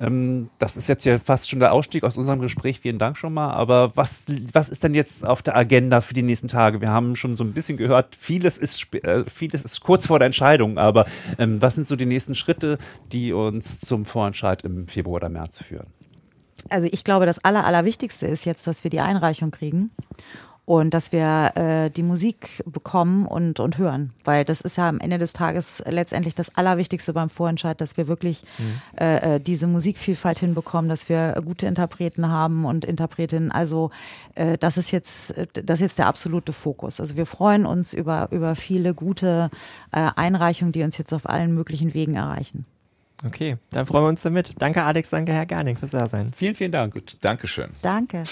Ähm, das ist jetzt ja fast schon der Ausstieg aus unserem Gespräch. Vielen Dank schon mal. Aber was, was ist denn jetzt auf der Agenda für die nächsten Tage? Wir haben schon so ein bisschen gehört, vieles ist, äh, vieles ist kurz vor der Entscheidung. Aber ähm, was sind so die nächsten Schritte, die uns zum Vorentscheid im Februar oder März führen? Also ich glaube, das Aller, Allerwichtigste ist jetzt, dass wir die Einreichung kriegen und dass wir äh, die Musik bekommen und, und hören. Weil das ist ja am Ende des Tages letztendlich das Allerwichtigste beim Vorentscheid, dass wir wirklich mhm. äh, äh diese Musikvielfalt hinbekommen, dass wir gute Interpreten haben und Interpretinnen. Also äh, das ist jetzt das ist jetzt der absolute Fokus. Also wir freuen uns über, über viele gute äh, Einreichungen, die uns jetzt auf allen möglichen Wegen erreichen. Okay, dann freuen wir uns damit. Danke Alex, danke Herr Gerning fürs Dasein. Vielen, vielen Dank. Gut, Dankeschön. Danke.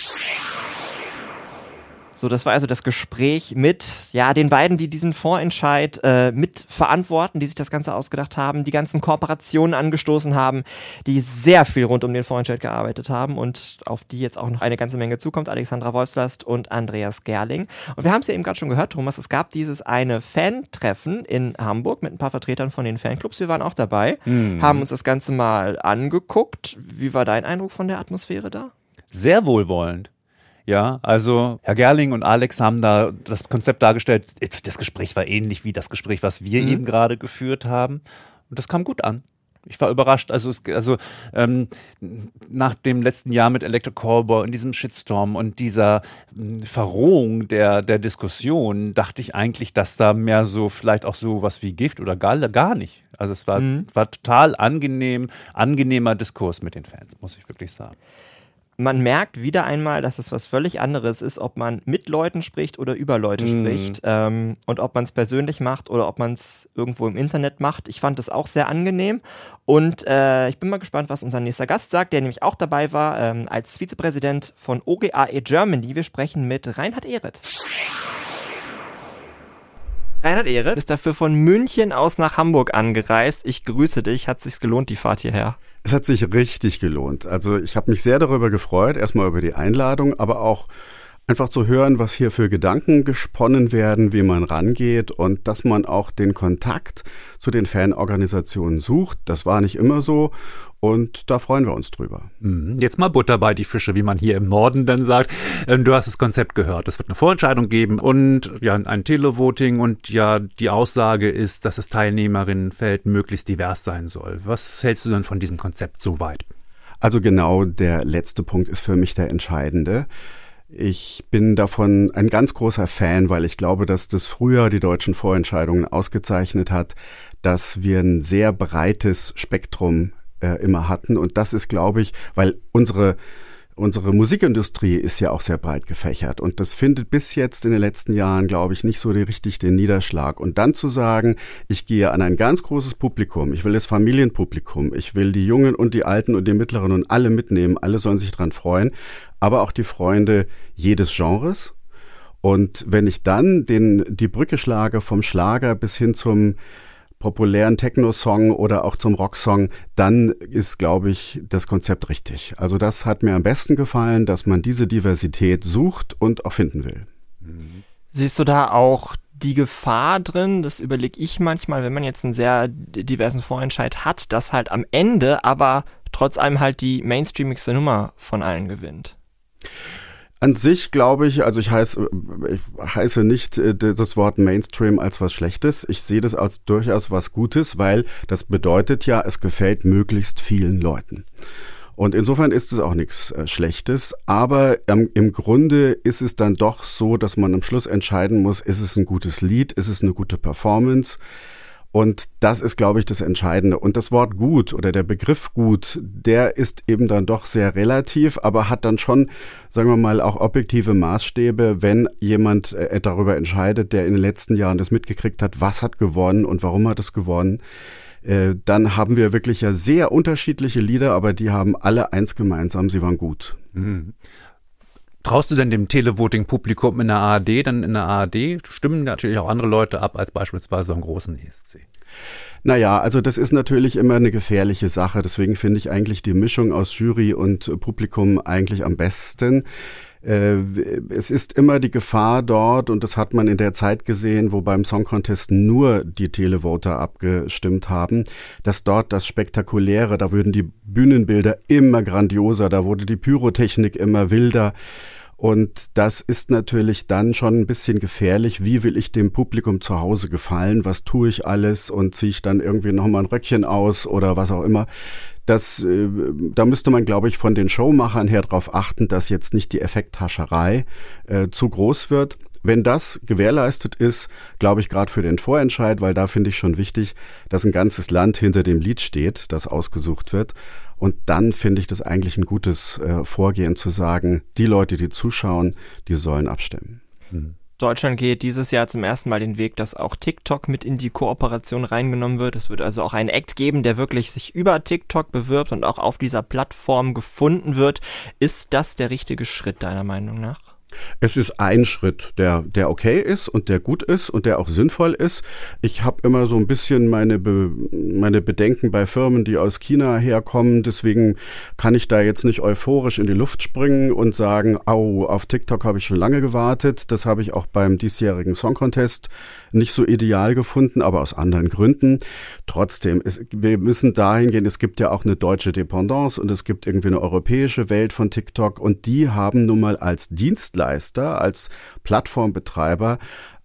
So, das war also das Gespräch mit ja den beiden, die diesen Vorentscheid äh, mit verantworten, die sich das Ganze ausgedacht haben, die ganzen Kooperationen angestoßen haben, die sehr viel rund um den Vorentscheid gearbeitet haben und auf die jetzt auch noch eine ganze Menge zukommt. Alexandra Wolfslast und Andreas Gerling. Und wir haben es ja eben gerade schon gehört, Thomas, es gab dieses eine Fan-Treffen in Hamburg mit ein paar Vertretern von den Fanclubs. Wir waren auch dabei, mhm. haben uns das Ganze mal angeguckt. Wie war dein Eindruck von der Atmosphäre da? Sehr wohlwollend. Ja, also Herr Gerling und Alex haben da das Konzept dargestellt. Das Gespräch war ähnlich wie das Gespräch, was wir mhm. eben gerade geführt haben. Und das kam gut an. Ich war überrascht. Also, es, also ähm, nach dem letzten Jahr mit Electric Callboy und diesem Shitstorm und dieser äh, Verrohung der, der Diskussion dachte ich eigentlich, dass da mehr so vielleicht auch so was wie Gift oder gar, gar nicht. Also es war, mhm. war total angenehm, angenehmer Diskurs mit den Fans, muss ich wirklich sagen. Man merkt wieder einmal, dass es was völlig anderes ist, ob man mit Leuten spricht oder über Leute mhm. spricht ähm, und ob man es persönlich macht oder ob man es irgendwo im Internet macht. Ich fand das auch sehr angenehm und äh, ich bin mal gespannt, was unser nächster Gast sagt, der nämlich auch dabei war ähm, als Vizepräsident von OGAE Germany. Wir sprechen mit Reinhard Ehret. Reinhard Ehre ist dafür von München aus nach Hamburg angereist. Ich grüße dich. Hat es sich gelohnt, die Fahrt hierher? Es hat sich richtig gelohnt. Also ich habe mich sehr darüber gefreut, erstmal über die Einladung, aber auch einfach zu hören, was hier für Gedanken gesponnen werden, wie man rangeht und dass man auch den Kontakt zu den Fanorganisationen sucht. Das war nicht immer so und da freuen wir uns drüber. Mhm. Jetzt mal Butter bei die Fische, wie man hier im Norden dann sagt. Ähm, du hast das Konzept gehört. Es wird eine Vorentscheidung geben und ja ein Televoting und ja die Aussage ist, dass das Teilnehmerinnenfeld möglichst divers sein soll. Was hältst du denn von diesem Konzept so weit? Also genau der letzte Punkt ist für mich der entscheidende. Ich bin davon ein ganz großer Fan, weil ich glaube, dass das früher die deutschen Vorentscheidungen ausgezeichnet hat, dass wir ein sehr breites Spektrum äh, immer hatten. Und das ist, glaube ich, weil unsere unsere Musikindustrie ist ja auch sehr breit gefächert und das findet bis jetzt in den letzten Jahren, glaube ich, nicht so richtig den Niederschlag. Und dann zu sagen, ich gehe an ein ganz großes Publikum, ich will das Familienpublikum, ich will die Jungen und die Alten und die Mittleren und alle mitnehmen, alle sollen sich dran freuen, aber auch die Freunde jedes Genres. Und wenn ich dann den, die Brücke schlage vom Schlager bis hin zum populären Techno-Song oder auch zum Rocksong, dann ist, glaube ich, das Konzept richtig. Also das hat mir am besten gefallen, dass man diese Diversität sucht und auch finden will. Siehst du da auch die Gefahr drin, das überlege ich manchmal, wenn man jetzt einen sehr diversen Vorentscheid hat, dass halt am Ende aber trotz allem halt die mainstreamigste Nummer von allen gewinnt? An sich glaube ich, also ich heiße, ich heiße nicht äh, das Wort Mainstream als was Schlechtes. Ich sehe das als durchaus was Gutes, weil das bedeutet ja, es gefällt möglichst vielen Leuten. Und insofern ist es auch nichts äh, Schlechtes. Aber ähm, im Grunde ist es dann doch so, dass man am Schluss entscheiden muss, ist es ein gutes Lied, ist es eine gute Performance, und das ist, glaube ich, das Entscheidende. Und das Wort gut oder der Begriff gut, der ist eben dann doch sehr relativ, aber hat dann schon, sagen wir mal, auch objektive Maßstäbe, wenn jemand äh, darüber entscheidet, der in den letzten Jahren das mitgekriegt hat, was hat gewonnen und warum hat es gewonnen. Äh, dann haben wir wirklich ja sehr unterschiedliche Lieder, aber die haben alle eins gemeinsam, sie waren gut. Traust du denn dem Televoting-Publikum in der ARD? Dann in der ARD stimmen natürlich auch andere Leute ab als beispielsweise beim großen ESC. Naja, also das ist natürlich immer eine gefährliche Sache. Deswegen finde ich eigentlich die Mischung aus Jury und Publikum eigentlich am besten. Äh, es ist immer die Gefahr dort, und das hat man in der Zeit gesehen, wo beim Song Contest nur die Televoter abgestimmt haben, dass dort das Spektakuläre, da würden die Bühnenbilder immer grandioser, da wurde die Pyrotechnik immer wilder. Und das ist natürlich dann schon ein bisschen gefährlich. Wie will ich dem Publikum zu Hause gefallen? Was tue ich alles? Und ziehe ich dann irgendwie nochmal ein Röckchen aus oder was auch immer? Das, äh, da müsste man, glaube ich, von den Showmachern her darauf achten, dass jetzt nicht die Effekthascherei äh, zu groß wird. Wenn das gewährleistet ist, glaube ich gerade für den Vorentscheid, weil da finde ich schon wichtig, dass ein ganzes Land hinter dem Lied steht, das ausgesucht wird. Und dann finde ich das eigentlich ein gutes äh, Vorgehen zu sagen, die Leute, die zuschauen, die sollen abstimmen. Mhm. Deutschland geht dieses Jahr zum ersten Mal den Weg, dass auch TikTok mit in die Kooperation reingenommen wird. Es wird also auch einen Act geben, der wirklich sich über TikTok bewirbt und auch auf dieser Plattform gefunden wird. Ist das der richtige Schritt deiner Meinung nach? Es ist ein Schritt, der, der okay ist und der gut ist und der auch sinnvoll ist. Ich habe immer so ein bisschen meine, Be meine Bedenken bei Firmen, die aus China herkommen. Deswegen kann ich da jetzt nicht euphorisch in die Luft springen und sagen, au, auf TikTok habe ich schon lange gewartet. Das habe ich auch beim diesjährigen Song Contest nicht so ideal gefunden, aber aus anderen Gründen. Trotzdem, es, wir müssen dahin gehen, es gibt ja auch eine deutsche Dependance und es gibt irgendwie eine europäische Welt von TikTok und die haben nun mal als Dienstleister, als Plattformbetreiber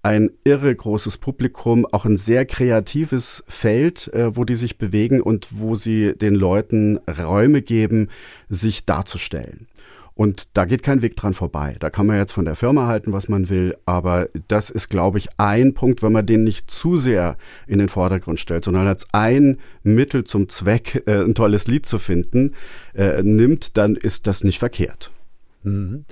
ein irre großes Publikum, auch ein sehr kreatives Feld, äh, wo die sich bewegen und wo sie den Leuten Räume geben, sich darzustellen. Und da geht kein Weg dran vorbei. Da kann man jetzt von der Firma halten, was man will, aber das ist, glaube ich, ein Punkt, wenn man den nicht zu sehr in den Vordergrund stellt, sondern als ein Mittel zum Zweck, äh, ein tolles Lied zu finden, äh, nimmt, dann ist das nicht verkehrt. Mhm.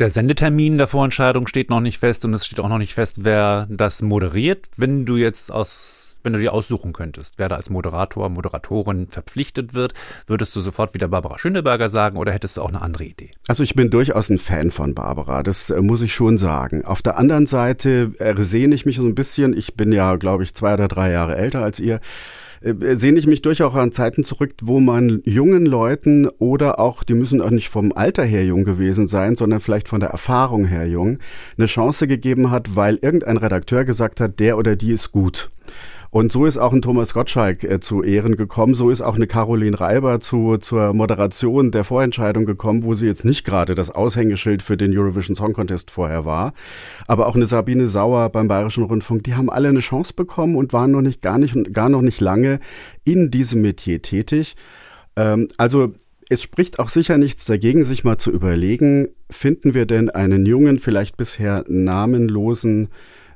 Der Sendetermin der Vorentscheidung steht noch nicht fest und es steht auch noch nicht fest, wer das moderiert. Wenn du jetzt aus wenn du dir aussuchen könntest, wer da als Moderator, Moderatorin verpflichtet wird, würdest du sofort wieder Barbara Schöneberger sagen oder hättest du auch eine andere Idee? Also ich bin durchaus ein Fan von Barbara, das äh, muss ich schon sagen. Auf der anderen Seite äh, sehne ich mich so ein bisschen, ich bin ja, glaube ich, zwei oder drei Jahre älter als ihr, äh, sehne ich mich durchaus an Zeiten zurück, wo man jungen Leuten oder auch, die müssen auch nicht vom Alter her jung gewesen sein, sondern vielleicht von der Erfahrung her jung, eine Chance gegeben hat, weil irgendein Redakteur gesagt hat, der oder die ist gut. Und so ist auch ein Thomas Gottschalk äh, zu Ehren gekommen. So ist auch eine Caroline Reiber zu, zur Moderation der Vorentscheidung gekommen, wo sie jetzt nicht gerade das Aushängeschild für den Eurovision Song Contest vorher war. Aber auch eine Sabine Sauer beim Bayerischen Rundfunk, die haben alle eine Chance bekommen und waren noch nicht, gar nicht, gar noch nicht lange in diesem Metier tätig. Ähm, also, es spricht auch sicher nichts dagegen, sich mal zu überlegen, finden wir denn einen jungen, vielleicht bisher namenlosen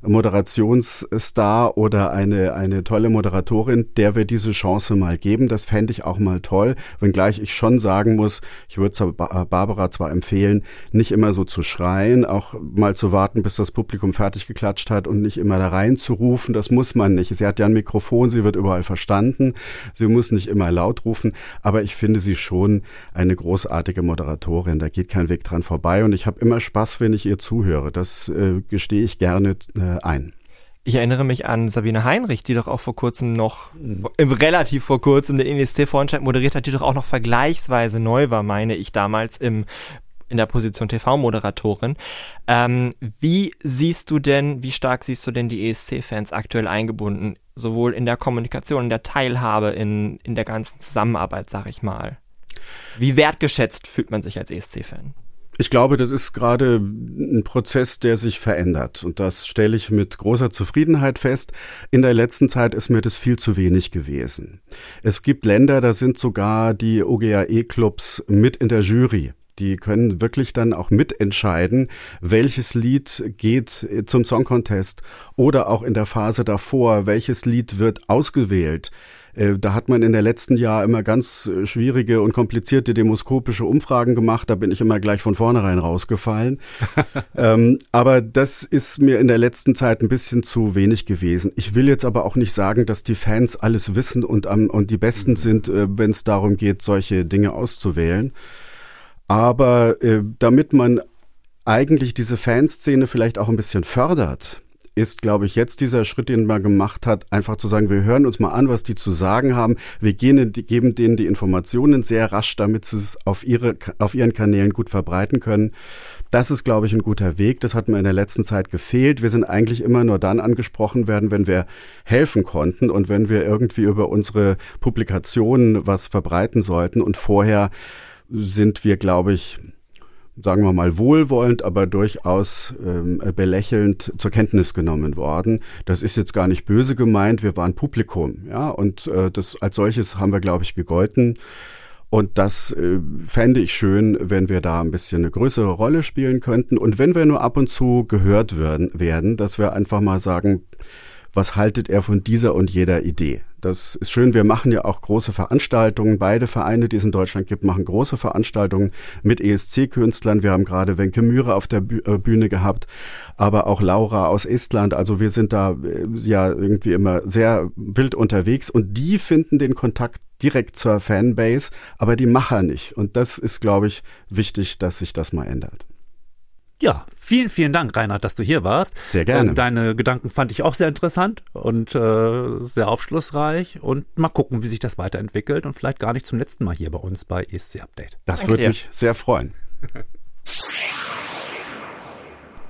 Moderationsstar oder eine, eine tolle Moderatorin, der wir diese Chance mal geben. Das fände ich auch mal toll, wenngleich ich schon sagen muss, ich würde Barbara zwar empfehlen, nicht immer so zu schreien, auch mal zu warten, bis das Publikum fertig geklatscht hat und nicht immer da rein zu rufen. Das muss man nicht. Sie hat ja ein Mikrofon, sie wird überall verstanden. Sie muss nicht immer laut rufen, aber ich finde sie schon eine großartige Moderatorin. Da geht kein Weg dran vorbei und ich habe immer Spaß, wenn ich ihr zuhöre. Das äh, gestehe ich gerne äh, ein. Ich erinnere mich an Sabine Heinrich, die doch auch vor kurzem noch, äh, relativ vor kurzem, den NSC-Vorentscheid moderiert hat, die doch auch noch vergleichsweise neu war, meine ich damals im in der Position TV-Moderatorin. Ähm, wie siehst du denn, wie stark siehst du denn die ESC-Fans aktuell eingebunden, sowohl in der Kommunikation, in der Teilhabe, in, in der ganzen Zusammenarbeit, sag ich mal? Wie wertgeschätzt fühlt man sich als ESC-Fan? Ich glaube, das ist gerade ein Prozess, der sich verändert. Und das stelle ich mit großer Zufriedenheit fest. In der letzten Zeit ist mir das viel zu wenig gewesen. Es gibt Länder, da sind sogar die OGAE-Clubs mit in der Jury. Die können wirklich dann auch mitentscheiden, welches Lied geht zum Song Contest oder auch in der Phase davor, welches Lied wird ausgewählt. Äh, da hat man in der letzten Jahr immer ganz äh, schwierige und komplizierte demoskopische Umfragen gemacht. Da bin ich immer gleich von vornherein rausgefallen. ähm, aber das ist mir in der letzten Zeit ein bisschen zu wenig gewesen. Ich will jetzt aber auch nicht sagen, dass die Fans alles wissen und, am, und die Besten sind, äh, wenn es darum geht, solche Dinge auszuwählen. Aber äh, damit man eigentlich diese Fanszene vielleicht auch ein bisschen fördert, ist, glaube ich, jetzt dieser Schritt, den man gemacht hat, einfach zu sagen, wir hören uns mal an, was die zu sagen haben. Wir gehen, geben denen die Informationen sehr rasch, damit sie es auf, ihre, auf ihren Kanälen gut verbreiten können. Das ist, glaube ich, ein guter Weg. Das hat mir in der letzten Zeit gefehlt. Wir sind eigentlich immer nur dann angesprochen werden, wenn wir helfen konnten und wenn wir irgendwie über unsere Publikationen was verbreiten sollten. Und vorher sind wir, glaube ich, sagen wir mal, wohlwollend, aber durchaus ähm, belächelnd zur Kenntnis genommen worden. Das ist jetzt gar nicht böse gemeint, wir waren Publikum, ja, und äh, das als solches haben wir, glaube ich, gegolten. Und das äh, fände ich schön, wenn wir da ein bisschen eine größere Rolle spielen könnten. Und wenn wir nur ab und zu gehört werden, werden dass wir einfach mal sagen, was haltet er von dieser und jeder Idee? Das ist schön. Wir machen ja auch große Veranstaltungen. Beide Vereine, die es in Deutschland gibt, machen große Veranstaltungen mit ESC-Künstlern. Wir haben gerade Wenke Mühre auf der äh, Bühne gehabt, aber auch Laura aus Estland. Also wir sind da äh, ja irgendwie immer sehr wild unterwegs und die finden den Kontakt direkt zur Fanbase, aber die Macher nicht. Und das ist, glaube ich, wichtig, dass sich das mal ändert. Ja, vielen, vielen Dank, Reinhard, dass du hier warst. Sehr gerne. Und deine Gedanken fand ich auch sehr interessant und äh, sehr aufschlussreich. Und mal gucken, wie sich das weiterentwickelt und vielleicht gar nicht zum letzten Mal hier bei uns bei ESC Update. Das würde mich sehr freuen.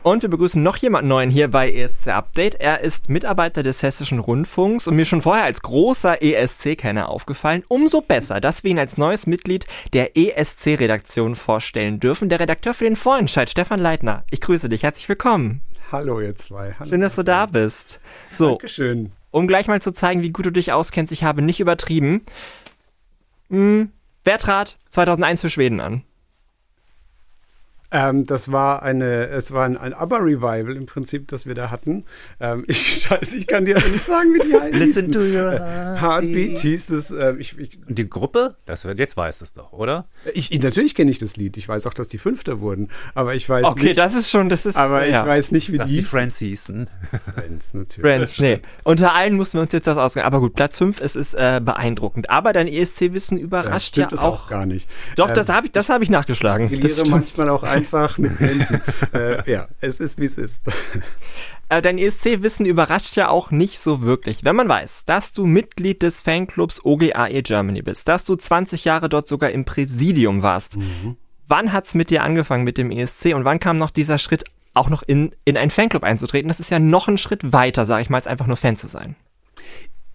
Und wir begrüßen noch jemanden neuen hier bei ESC Update. Er ist Mitarbeiter des Hessischen Rundfunks und mir schon vorher als großer ESC-Kenner aufgefallen. Umso besser, dass wir ihn als neues Mitglied der ESC-Redaktion vorstellen dürfen. Der Redakteur für den Vorentscheid, Stefan Leitner. Ich grüße dich, herzlich willkommen. Hallo ihr zwei. Hallo Schön, dass du da bist. So, Dankeschön. um gleich mal zu zeigen, wie gut du dich auskennst, ich habe nicht übertrieben. Hm, wer trat 2001 für Schweden an? Ähm, das war eine, es war ein, ein ABBA-Revival im Prinzip, das wir da hatten. Ähm, ich, scheiße, ich kann dir aber nicht sagen, wie die heißt. Listen to your heartbeat. Heartbeat hieß das. Äh, ich, ich, Und die Gruppe? Das jetzt weißt du es doch, oder? Ich, ich natürlich kenne ich das Lied. Ich weiß auch, dass die Fünfter wurden. Aber ich weiß okay, nicht. das ist schon, das ist. Aber ja. ich weiß nicht, wie Dass die die Friends hießen. Friends, natürlich. Friends, nee. Unter allen mussten wir uns jetzt das ausgehen. Aber gut, Platz 5, es ist äh, beeindruckend. Aber dein ESC-Wissen Ja, überrascht stimmt ja das auch. auch gar nicht. Doch, Ähm, das habe ich, das hab ich nachgeschlagen. Ich Das manchmal auch einfach mit Händen. äh, ja, es ist, wie es ist. Äh, dein ESC-Wissen überrascht ja auch nicht so wirklich. Wenn man weiß, dass du Mitglied des Fanclubs OGAE Germany bist, dass du 20 Jahre dort sogar im Präsidium warst. Wann hat's mit dir angefangen mit dem ESC und wann kam noch dieser Schritt, auch noch in, in einen Fanclub einzutreten? Das ist ja noch ein Schritt weiter, sage ich mal, als einfach nur Fan zu sein.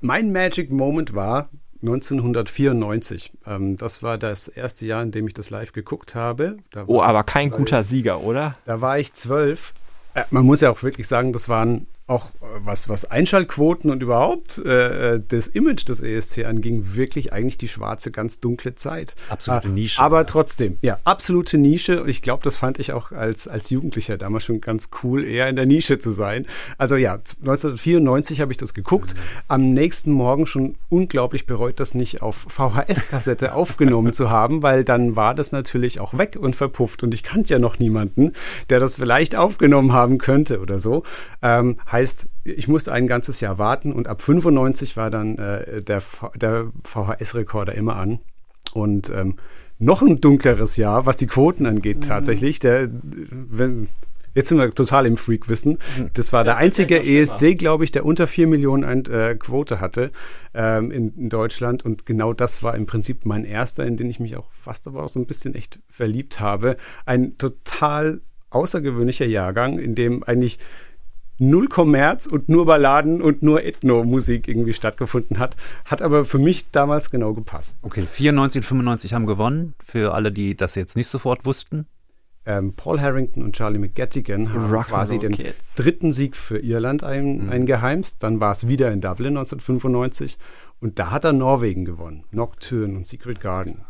Mein Magic Moment war 1994. Ähm, das war das erste Jahr, in dem ich das live geguckt habe. Oh, aber kein zwölf. guter Sieger, oder? Da war ich zwölf. Äh, man muss ja auch wirklich sagen, das waren auch äh, was, was Einschaltquoten und überhaupt äh, das Image des ESC anging, wirklich eigentlich die schwarze, ganz dunkle Zeit. Absolute Äh, Nische. Aber trotzdem, ja, absolute Nische. Und ich glaube, das fand ich auch als, als Jugendlicher damals schon ganz cool, eher in der Nische zu sein. Also ja, 1994 habe ich das geguckt. Am nächsten Morgen schon unglaublich bereut, das nicht auf VHS-Kassette aufgenommen zu haben, weil dann war das natürlich auch weg und verpufft. Und ich kannte ja noch niemanden, der das vielleicht aufgenommen haben könnte oder so. Ähm, heißt, ich musste ein ganzes Jahr warten und ab 95 war dann äh, der, der VHS-Rekorder immer an. Und ähm, noch ein dunkleres Jahr, was die Quoten angeht, tatsächlich. Der, wenn, jetzt sind wir total im Freak-Wissen. Das war der einzige ESC, glaube ich, der unter 4 Millionen ein, äh, Quote hatte ähm, in, in Deutschland. Und genau das war im Prinzip mein erster, in den ich mich auch fast aber auch so ein bisschen echt verliebt habe. Ein total außergewöhnlicher Jahrgang, in dem eigentlich null Kommerz und nur Balladen und nur Ethno-Musik irgendwie stattgefunden hat. Hat aber für mich damals genau gepasst. Okay, 94 und 95 haben gewonnen. Für alle, die das jetzt nicht sofort wussten. Ähm, Paul Harrington und Charlie McGettigan haben quasi den Kids. dritten Sieg für Irland ein, eingeheimst. Dann war es wieder in Dublin 1995 und da hat er Norwegen gewonnen. Nocturne und Secret Garden.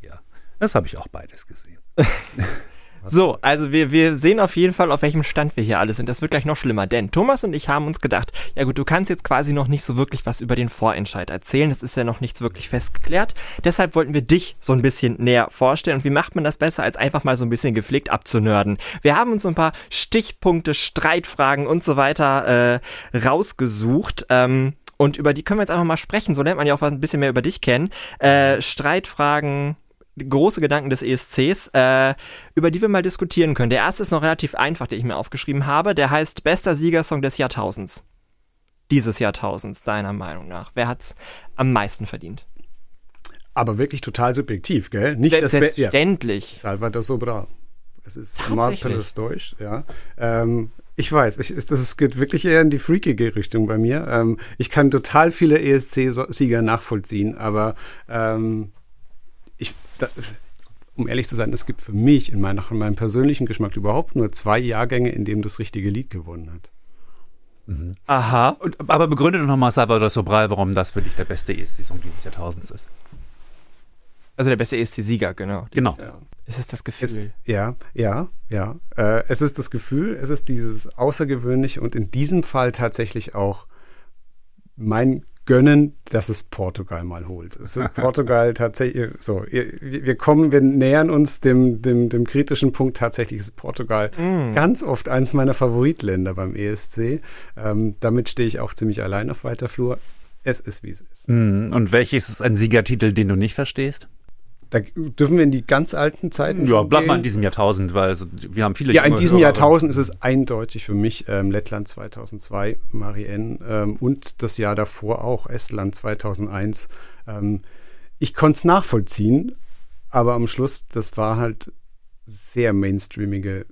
Ja, das habe ich auch beides gesehen. So, also wir, wir sehen auf jeden Fall, auf welchem Stand wir hier alle sind. Das wird gleich noch schlimmer, denn Thomas und ich haben uns gedacht, ja gut, du kannst jetzt quasi noch nicht so wirklich was über den Vorentscheid erzählen. Es ist ja noch nichts wirklich festgeklärt. Deshalb wollten wir dich so ein bisschen näher vorstellen. Und wie macht man das besser, als einfach mal so ein bisschen gepflegt abzunörden? Wir haben uns so ein paar Stichpunkte, Streitfragen und so weiter äh, rausgesucht. Ähm, und über die können wir jetzt einfach mal sprechen. So lernt man ja auch ein bisschen mehr über dich kennen. Äh, Streitfragen, große Gedanken des ESCs, äh, über die wir mal diskutieren können. Der erste ist noch relativ einfach, den ich mir aufgeschrieben habe. Der heißt Bester Siegersong des Jahrtausends. Dieses Jahrtausends, deiner Meinung nach. Wer hat's am meisten verdient? Aber wirklich total subjektiv, gell? Nicht Se- das ja. Selbstverständlich. Salvador Sobral. Es ist. Mark Perestroich, ja. Ähm, ich weiß, ich, das ist- geht wirklich eher in die freakige Richtung bei mir. Ähm, ich kann total viele ESC-Sieger nachvollziehen, aber ähm, da, um ehrlich zu sein, es gibt für mich in, mein, nach meinem persönlichen Geschmack überhaupt nur zwei Jahrgänge, in denen das richtige Lied gewonnen hat. Aha. Und, aber begründe doch nochmal, Salvador Sobral, warum das für dich der beste ESC-Song dieses Jahrtausends ist. Also der beste ESC-Sieger, genau. Genau. Es ist das Es, Gefühl. ja, ja, ja. Äh, es ist das Gefühl, es ist dieses Außergewöhnliche und in diesem Fall tatsächlich auch mein Gönnen, dass es Portugal mal holt. Es Portugal tatsächlich so. Wir kommen, wir nähern uns dem, dem, dem kritischen Punkt. Tatsächlich ist Portugal ganz oft eins meiner Favoritländer beim ESC. Ähm, damit stehe ich auch ziemlich allein auf weiter Flur. Es ist, wie es ist. Mhm. Und welches ist ein Siegertitel, den du nicht verstehst? Da dürfen wir in die ganz alten Zeiten Ja, bleib mal in diesem Jahrtausend, weil also, wir haben viele Ja, in diesem Hörer. Jahrtausend ist es eindeutig für mich ähm, Lettland 2002, Marianne ähm, und das Jahr davor auch Estland 2001. Ähm, ich konnte es nachvollziehen, aber am Schluss, das war halt sehr mainstreamige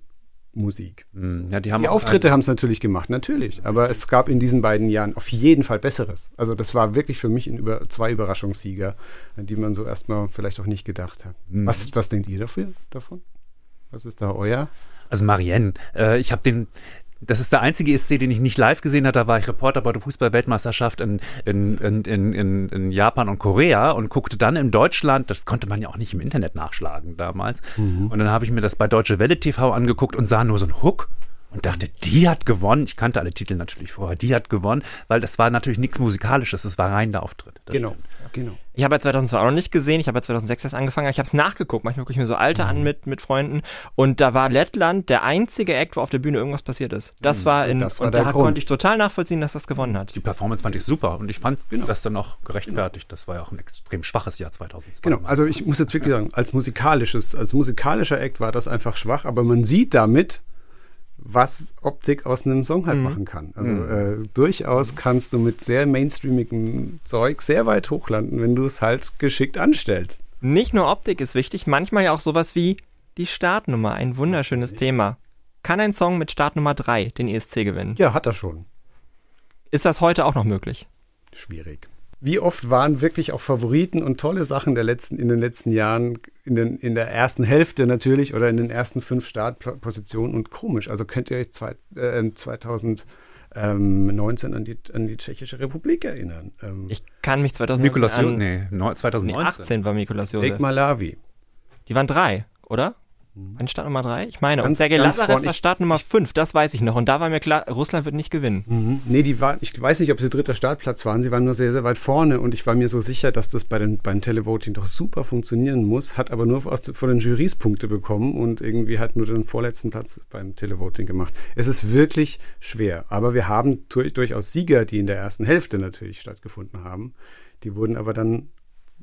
Musik. Mhm. Ja, die Die Auftritte haben es natürlich gemacht, natürlich, aber es gab in diesen beiden Jahren auf jeden Fall Besseres. Also das war wirklich für mich ein über, zwei Überraschungssieger, an die man so erstmal vielleicht auch nicht gedacht hat. Mhm. Was, was denkt ihr dafür, davon? Was ist da euer? Also Marianne, äh, ich habe den, Das ist der einzige ESC, den ich nicht live gesehen habe. Da war ich Reporter bei der Fußball-Weltmeisterschaft in, in, in, in, in Japan und Korea und guckte dann in Deutschland, das konnte man ja auch nicht im Internet nachschlagen damals. Mhm. Und dann habe ich mir das bei Deutsche Welle TV angeguckt und sah nur so einen Hook und dachte, die hat gewonnen. Ich kannte alle Titel natürlich vorher. Die hat gewonnen, weil das war natürlich nichts Musikalisches, es war rein der Auftritt. Genau, stimmt. Genau. Ich habe ja 2002 auch noch nicht gesehen, ich habe ja 2006 erst angefangen, ich habe es nachgeguckt. Manchmal gucke ich mir so alte mhm. an mit, mit Freunden und da war Lettland der einzige Act, wo auf der Bühne irgendwas passiert ist. Das mhm. war in, das war und da konnte ich total nachvollziehen, dass das gewonnen hat. Die Performance fand ich super und ich fand genau. das dann auch gerechtfertigt. Das war ja auch ein extrem schwaches Jahr 2002. Genau, also ich muss jetzt wirklich sagen, als musikalisches, als musikalischer Act war das einfach schwach, aber man sieht damit, was Optik aus einem Song halt mhm. machen kann. Also mhm. äh, durchaus kannst du mit sehr mainstreamigem Zeug sehr weit hochlanden, wenn du es halt geschickt anstellst. Nicht nur Optik ist wichtig, manchmal ja auch sowas wie die Startnummer, ein wunderschönes okay. Thema. Kann ein Song mit Startnummer 3 den ESC gewinnen? Ja, hat er schon. Ist das heute auch noch möglich? Schwierig wie oft waren wirklich auch Favoriten und tolle Sachen der letzten, in den letzten Jahren, in, den, in der ersten Hälfte natürlich oder in den ersten fünf Startpositionen und komisch. Also könnt ihr euch zwei, äh, 2019 an die, an die Tschechische Republik erinnern? Ähm, ich kann mich 2019 an, nee, 2019 nee, 18 war Mikolas Josef. Malawi. Die waren drei, oder? Wann mhm. Start Nummer 3? Ich meine, ganz, und Sergei Lazarev war Start Nummer 5, das weiß ich noch. Und da war mir klar, Russland wird nicht gewinnen. Mhm. Nee, die war, ich weiß nicht, ob sie dritter Startplatz waren. Sie waren nur sehr, sehr weit vorne. Und ich war mir so sicher, dass das bei den, beim Televoting doch super funktionieren muss. Hat aber nur aus, von den Jurys Punkte bekommen und irgendwie hat nur den vorletzten Platz beim Televoting gemacht. Es ist wirklich schwer. Aber wir haben durchaus Sieger, die in der ersten Hälfte natürlich stattgefunden haben. Die wurden aber dann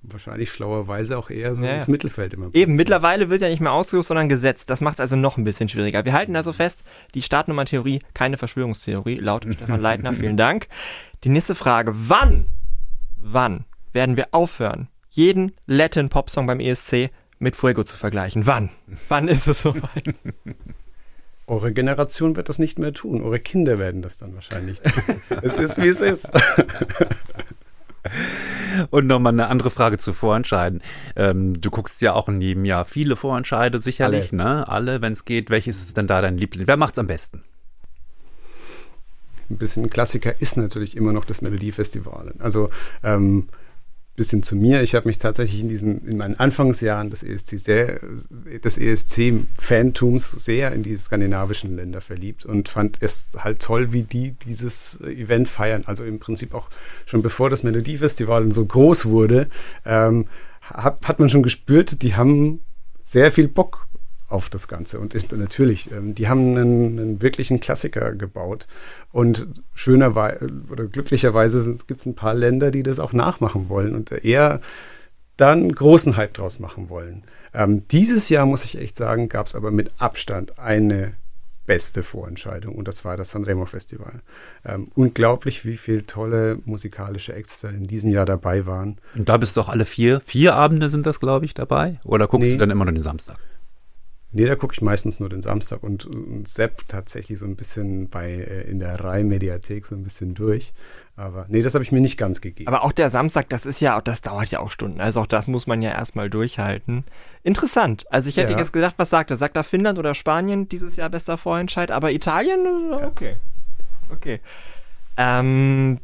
wahrscheinlich schlauerweise auch eher so ja, ins Mittelfeld immer. Eben, mittlerweile wird ja nicht mehr ausgelost, sondern gesetzt. Das macht es also noch ein bisschen schwieriger. Wir halten also fest, die Startnummer-Theorie, keine Verschwörungstheorie, laut Stefan Leitner. Vielen Dank. Die nächste Frage, wann, wann werden wir aufhören, jeden Latin-Pop-Song beim ESC mit Fuego zu vergleichen? Wann? Wann ist es soweit? Eure Generation wird das nicht mehr tun. Eure Kinder werden das dann wahrscheinlich tun. es ist, wie es ist. Und nochmal eine andere Frage zu Vorentscheiden. Ähm, du guckst ja auch in jedem Jahr viele Vorentscheide sicherlich, Alle, ne? Alle wenn es geht. Welches ist denn da dein Liebling? Wer macht's am besten? Ein bisschen Klassiker ist natürlich immer noch das Melodiefestival. Also ähm, bisschen zu mir. Ich habe mich tatsächlich in diesen, in meinen Anfangsjahren des ESC sehr, des ESC-Fantums sehr in die skandinavischen Länder verliebt und fand es halt toll, wie die dieses Event feiern. Also im Prinzip auch schon bevor das Melodiefestival so groß wurde, ähm, hat, hat man schon gespürt, die haben sehr viel Bock auf das Ganze. Und ich, natürlich, ähm, die haben einen, einen, wirklichen Klassiker gebaut. Und schönerweise oder glücklicherweise gibt es ein paar Länder, die das auch nachmachen wollen und eher dann großen Hype draus machen wollen. Ähm, dieses Jahr, muss ich echt sagen, gab es aber mit Abstand eine beste Vorentscheidung und das war das Sanremo Festival. Ähm, unglaublich, wie viele tolle musikalische Acts da in diesem Jahr dabei waren. Und da bist du auch alle vier, vier Abende sind das, glaube ich, dabei? Oder guckst nee. du dann immer nur den Samstag? Nee, da gucke ich meistens nur den Samstag und, und Sepp tatsächlich so ein bisschen bei äh, in der Rai-Mediathek so ein bisschen durch. Aber nee, das habe ich mir nicht ganz gegeben. Aber auch der Samstag, das ist ja, das dauert ja auch Stunden. Also auch das muss man ja erstmal durchhalten. Interessant. Also ich hätte ja. jetzt gedacht, was sagt er? Sagt er Finnland oder Spanien dieses Jahr bester Vorentscheid, aber Italien? Okay. Okay. Ähm,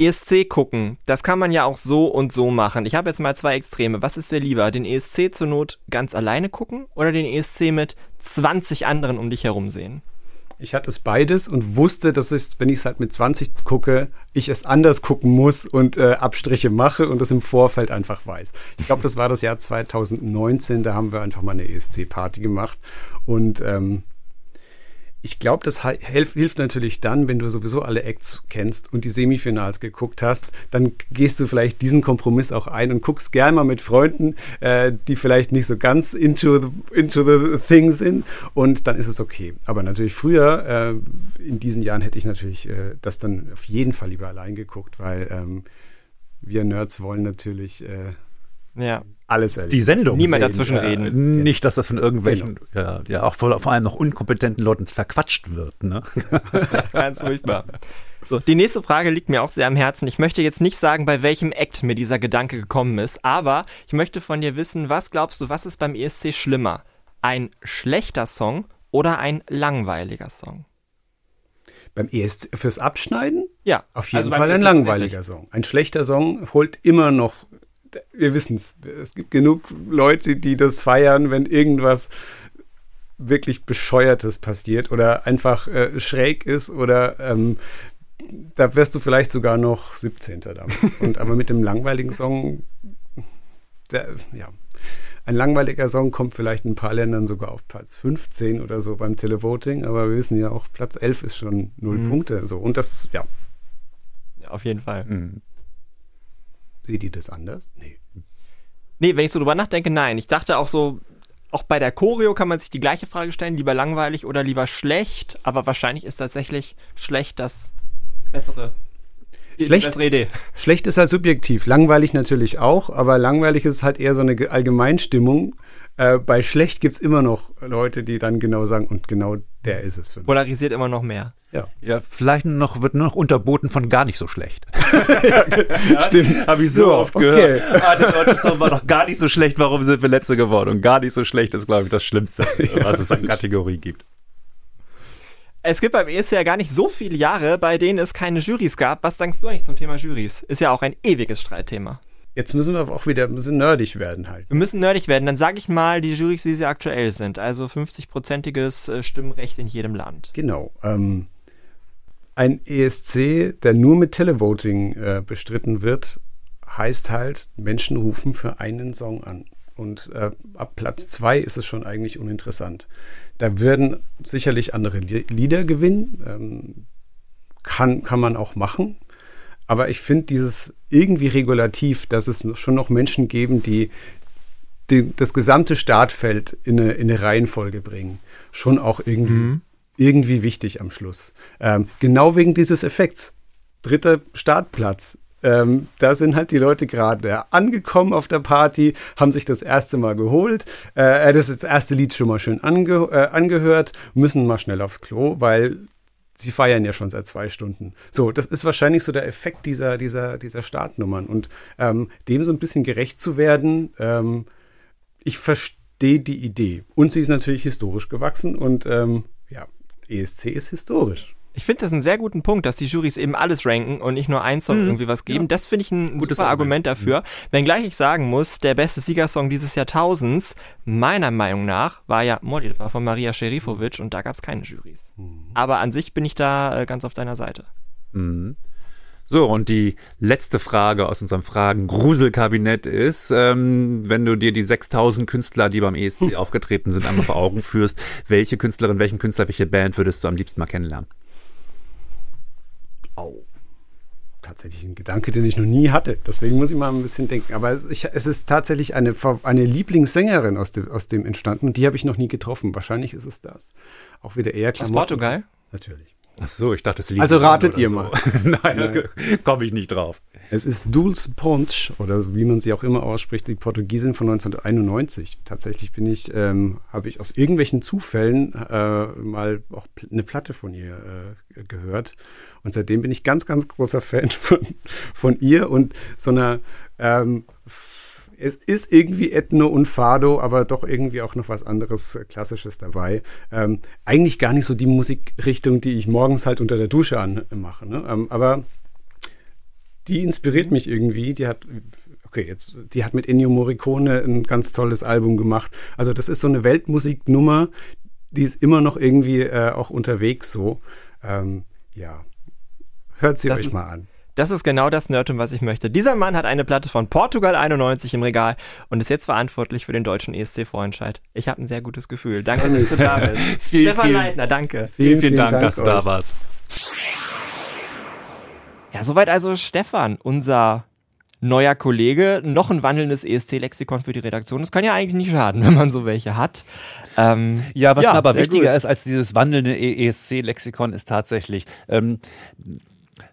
ESC gucken, das kann man ja auch so und so machen. Ich habe jetzt mal zwei Extreme. Was ist dir lieber? Den ESC zur Not ganz alleine gucken oder den ESC mit 20 anderen um dich herum sehen? Ich hatte es beides und wusste, dass ich, wenn ich es halt mit 20 gucke, ich es anders gucken muss und äh, Abstriche mache und das im Vorfeld einfach weiß. Ich glaube, das war das Jahr 2019, da haben wir einfach mal eine ESC-Party gemacht und ähm, ich glaube, das hilft, natürlich dann, wenn du sowieso alle Acts kennst und die Semifinals geguckt hast, dann gehst du vielleicht diesen Kompromiss auch ein und guckst gerne mal mit Freunden, äh, die vielleicht nicht so ganz into the, into the thing sind und dann ist es okay. Aber natürlich früher, äh, in diesen Jahren hätte ich natürlich äh, das dann auf jeden Fall lieber allein geguckt, weil ähm, wir Nerds wollen natürlich äh, ja. Alles erleben. Die Sendung. Niemand dazwischen ja, reden. Nicht, dass das von irgendwelchen, genau. ja, ja, auch vor, vor allem noch unkompetenten Leuten verquatscht wird. Ne? Ganz furchtbar. So, die nächste Frage liegt mir auch sehr am Herzen. Ich möchte jetzt nicht sagen, bei welchem Act mir dieser Gedanke gekommen ist, aber ich möchte von dir wissen, was glaubst du, was ist beim ESC schlimmer? Ein schlechter Song oder ein langweiliger Song? beim ESC fürs Abschneiden? Ja. Auf jeden also Fall ein ESC langweiliger Song. Ein schlechter Song holt immer noch, wir wissen es, es gibt genug Leute, die das feiern, wenn irgendwas wirklich Bescheuertes passiert oder einfach äh, schräg ist oder ähm, da wärst du vielleicht sogar noch 17. damit. Und aber mit dem langweiligen Song, der, ja, ein langweiliger Song kommt vielleicht in ein paar Ländern sogar auf Platz 15 oder so beim Televoting, aber wir wissen ja auch, Platz 11 ist schon null Mhm. Punkte. So. Und das, ja, Auf jeden Fall. Mhm. Seht ihr das anders? Nee. Nee, wenn ich so drüber nachdenke, nein. Ich dachte auch so, auch bei der Choreo kann man sich die gleiche Frage stellen, lieber langweilig oder lieber schlecht, aber wahrscheinlich ist tatsächlich schlecht das bessere, Schlecht? bessere Idee. Schlecht ist halt subjektiv, langweilig natürlich auch, aber langweilig ist halt eher so eine Ge- Allgemeinstimmung. Äh, bei schlecht gibt es immer noch Leute, die dann genau sagen, und genau der ist es für mich. Polarisiert immer noch mehr. Ja, Ja, vielleicht nur noch, wird nur noch unterboten von gar nicht so schlecht. stimmt. Habe ich so, So, oft okay. gehört. Ah, der deutsche Song war doch gar nicht so schlecht, warum sind wir Letzte geworden? Und gar nicht so schlecht ist, glaube ich, das Schlimmste, was es an Kategorie gibt. Es gibt beim ESC ja gar nicht so viele Jahre, bei denen es keine Jurys gab. Was denkst du eigentlich zum Thema Jurys? Ist ja auch ein ewiges Streitthema. Jetzt müssen wir auch wieder ein bisschen nerdig werden halt. Wir müssen nerdig werden. Dann sage ich mal die Jurys, wie sie aktuell sind. Also 50-prozentiges äh, Stimmrecht in jedem Land. Genau. Ähm, ein ESC, der nur mit Televoting äh, bestritten wird, heißt halt, Menschen rufen für einen Song an. Und äh, ab Platz zwei ist es schon eigentlich uninteressant. Da würden sicherlich andere Li- Lieder gewinnen. Ähm, kann, kann man auch machen. Aber ich finde dieses irgendwie regulativ, dass es schon noch Menschen geben, die die, das gesamte Startfeld in eine, in eine Reihenfolge bringen, schon auch irgendwie, irgendwie wichtig am Schluss. Ähm, genau wegen dieses Effekts. Dritter Startplatz. Ähm, da sind halt die Leute gerade angekommen auf der Party, haben sich das erste Mal geholt, äh, das, das erste Lied schon mal schön ange äh, angehört, müssen mal schnell aufs Klo, weil sie feiern ja schon seit zwei Stunden. So, das ist wahrscheinlich so der Effekt dieser, dieser, dieser Startnummern. Und ähm, dem so ein bisschen gerecht zu werden, ähm, ich verstehe die Idee. Und sie ist natürlich historisch gewachsen und ähm, ja, ESC ist historisch. Ich finde das einen sehr guten Punkt, dass die Jurys eben alles ranken und nicht nur ein Song irgendwie was geben. Das finde ich ein Gutes super Argument. Argument dafür. Wenngleich ich sagen muss, der beste Siegersong dieses Jahrtausends, meiner Meinung nach, war ja Molly, war von Maria Šerifovic und da gab es keine Jurys. Aber an sich bin ich da äh, ganz auf deiner Seite. Mhm. So, und die letzte Frage aus unserem Fragen-Gruselkabinett ist, ähm, wenn du dir die 6000 Künstler, die beim ESC aufgetreten sind, einmal vor Augen führst, welche Künstlerin, welchen Künstler, welche Band würdest du am liebsten mal kennenlernen? Au. Tatsächlich ein Gedanke, den ich noch nie hatte. Deswegen muss ich mal ein bisschen denken. Aber es, ich, es ist tatsächlich eine, eine Lieblingssängerin aus dem, aus dem entstanden und die habe ich noch nie getroffen. Wahrscheinlich ist es das. Auch wieder eher Klamotten. Portugal? Natürlich. Ach so, ich dachte, es liegt Also ratet ihr so. mal. Nein, da komme ich nicht drauf. Es ist Dulce Ponte oder wie man sie auch immer ausspricht, die Portugiesin von 1991. Tatsächlich bin ich, ähm, habe ich aus irgendwelchen Zufällen äh, mal auch eine Platte von ihr äh, gehört. Und seitdem bin ich ganz, ganz großer Fan von, von ihr und so einer ähm, es ist irgendwie Ethno und Fado, aber doch irgendwie auch noch was anderes äh, Klassisches dabei. Ähm, eigentlich gar nicht so die Musikrichtung, die ich morgens halt unter der Dusche anmache. Ne? Ähm, aber die inspiriert mich irgendwie. Die hat, okay, jetzt, die hat mit Ennio Morricone ein ganz tolles Album gemacht. Also das ist so eine Weltmusiknummer, die ist immer noch irgendwie äh, auch unterwegs so. Ähm, ja, hört sie Das euch mal an. Das ist genau das Nerdtum, was ich möchte. Dieser Mann hat eine Platte von Portugal 91 im Regal und ist jetzt verantwortlich für den deutschen ESC-Vorentscheid. Ich habe ein sehr gutes Gefühl. Danke, dass du da bist. Vielen, Stefan vielen- Leitner, danke. Vielen, vielen Dank, dass du da warst. Ja, soweit also Stefan, unser neuer Kollege. Noch ein wandelndes ESC-Lexikon für die Redaktion. Das kann ja eigentlich nicht schaden, wenn man so welche hat. Ähm, Ja, was mir aber wichtiger gut. ist als dieses wandelnde ESC-Lexikon ist tatsächlich, ähm,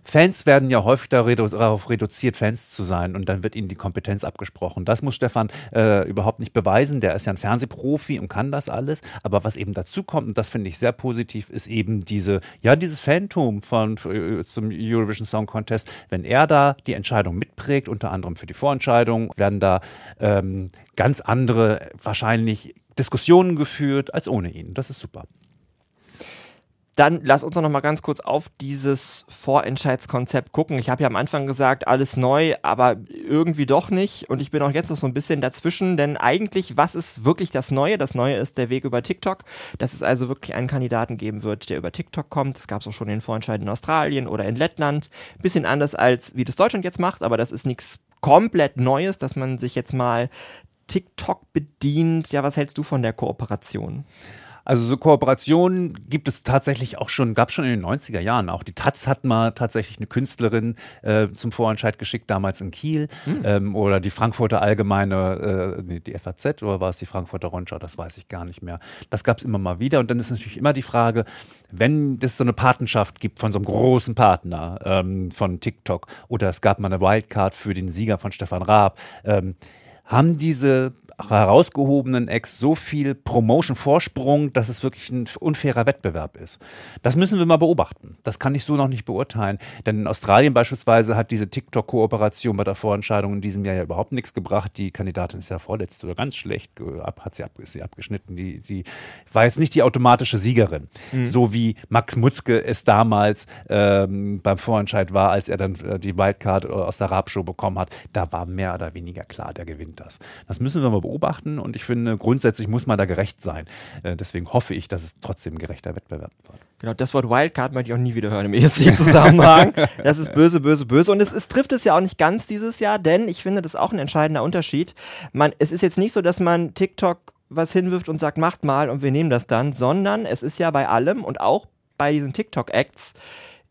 Fans werden ja häufig darauf reduziert, Fans zu sein und dann wird ihnen die Kompetenz abgesprochen. Das muss Stefan äh, überhaupt nicht beweisen. Der ist ja ein Fernsehprofi und kann das alles. Aber was eben dazu kommt, und das finde ich sehr positiv, ist eben diese, ja, dieses Phantom von äh, zum Eurovision Song Contest. Wenn er da die Entscheidung mitprägt, unter anderem für die Vorentscheidung, werden da ähm, ganz andere wahrscheinlich Diskussionen geführt als ohne ihn. Das ist super. Dann lass uns doch noch mal ganz kurz auf dieses Vorentscheidskonzept gucken. Ich habe ja am Anfang gesagt, alles neu, aber irgendwie doch nicht. Und ich bin auch jetzt noch so ein bisschen dazwischen, denn eigentlich, was ist wirklich das Neue? Das Neue ist der Weg über TikTok, dass es also wirklich einen Kandidaten geben wird, der über TikTok kommt. Das gab es auch schon in den Vorentscheid in Australien oder in Lettland. Bisschen anders als wie das Deutschland jetzt macht, aber das ist nichts komplett Neues, dass man sich jetzt mal TikTok bedient. Ja, was hältst du von der Kooperation? Also so Kooperationen gibt es tatsächlich auch schon, gab es schon in den 90er Jahren. Auch die Taz hat mal tatsächlich eine Künstlerin äh, zum Vorentscheid geschickt, damals in Kiel. Mhm. Ähm, oder die Frankfurter Allgemeine, äh, nee, die FAZ oder war es die Frankfurter Rundschau, das weiß ich gar nicht mehr. Das gab es immer mal wieder. Und dann ist natürlich immer die Frage, wenn es so eine Patenschaft gibt von so einem großen Partner ähm, von TikTok oder es gab mal eine Wildcard für den Sieger von Stefan Raab, ähm, haben diese herausgehobenen Acts so viel Promotion-Vorsprung, dass es wirklich ein unfairer Wettbewerb ist. Das müssen wir mal beobachten. Das kann ich so noch nicht beurteilen. Denn in Australien beispielsweise hat diese TikTok-Kooperation bei der Vorentscheidung in diesem Jahr ja überhaupt nichts gebracht. Die Kandidatin ist ja vorletzt oder ganz schlecht, ab, hat sie, ab, sie abgeschnitten. Die, die war jetzt nicht die automatische Siegerin. Mhm. So wie Max Mutzke es damals ähm, beim Vorentscheid war, als er dann äh, die Wildcard aus der Rap-Show bekommen hat. Da war mehr oder weniger klar, der gewinnt das. Das müssen wir mal beobachten und ich finde, grundsätzlich muss man da gerecht sein. Äh, deswegen hoffe ich, dass es trotzdem ein gerechter Wettbewerb wird. Genau, das Wort Wildcard möchte ich auch nie wieder hören im ESC-Zusammenhang. das ist böse, böse, böse. Und es, es, trifft es ja auch nicht ganz dieses Jahr, denn ich finde das auch ein entscheidender Unterschied. Man, es ist jetzt nicht so, dass man TikTok was hinwirft und sagt, macht mal und wir nehmen das dann, sondern es ist ja bei allem und auch bei diesen TikTok-Acts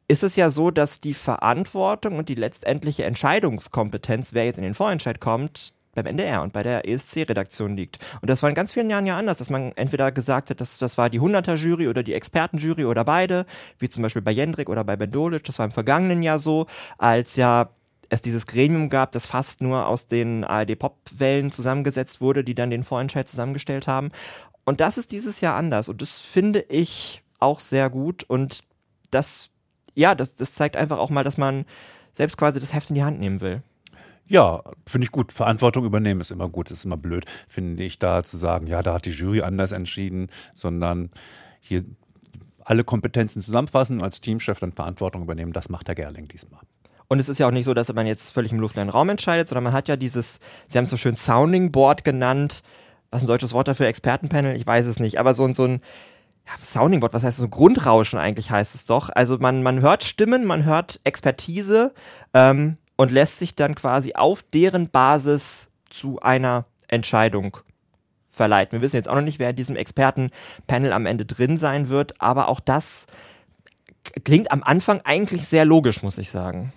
ist es ja so, dass die Verantwortung und die letztendliche Entscheidungskompetenz, wer jetzt in den Vorentscheid kommt, beim NDR und bei der ESC-Redaktion liegt. Und das war in ganz vielen Jahren ja anders, dass man entweder gesagt hat, dass das war die 100er-Jury oder die Expertenjury oder beide, wie zum Beispiel bei Jendrik oder bei Ben Dolic. Das war im vergangenen Jahr so, als ja es dieses Gremium gab, das fast nur aus den ARD-Pop-Wellen zusammengesetzt wurde, die dann den Vorentscheid zusammengestellt haben. Und das ist dieses Jahr anders und das finde ich auch sehr gut und das, ja, das, das zeigt einfach auch mal, dass man selbst quasi das Heft in die Hand nehmen will. Ja, finde ich gut. Verantwortung übernehmen ist immer gut, ist immer blöd, finde ich, da zu sagen, ja, da hat die Jury anders entschieden, sondern hier alle Kompetenzen zusammenfassen und als Teamchef dann Verantwortung übernehmen. Das macht der Gerling diesmal. Und es ist ja auch nicht so, dass man jetzt völlig im luftleeren Raum entscheidet, sondern man hat ja dieses, Sie haben es so schön Sounding Board genannt. Was ein deutsches Wort dafür? Expertenpanel? Ich weiß es nicht. Aber so, ein so ein ja, Sounding Board, was heißt das? so Grundrauschen eigentlich heißt es doch. Also man, man hört Stimmen, man hört Expertise. Ähm, und lässt sich dann quasi auf deren Basis zu einer Entscheidung verleiten. Wir wissen jetzt auch noch nicht, wer in diesem Expertenpanel am Ende drin sein wird, aber auch das klingt am Anfang eigentlich sehr logisch, muss ich sagen.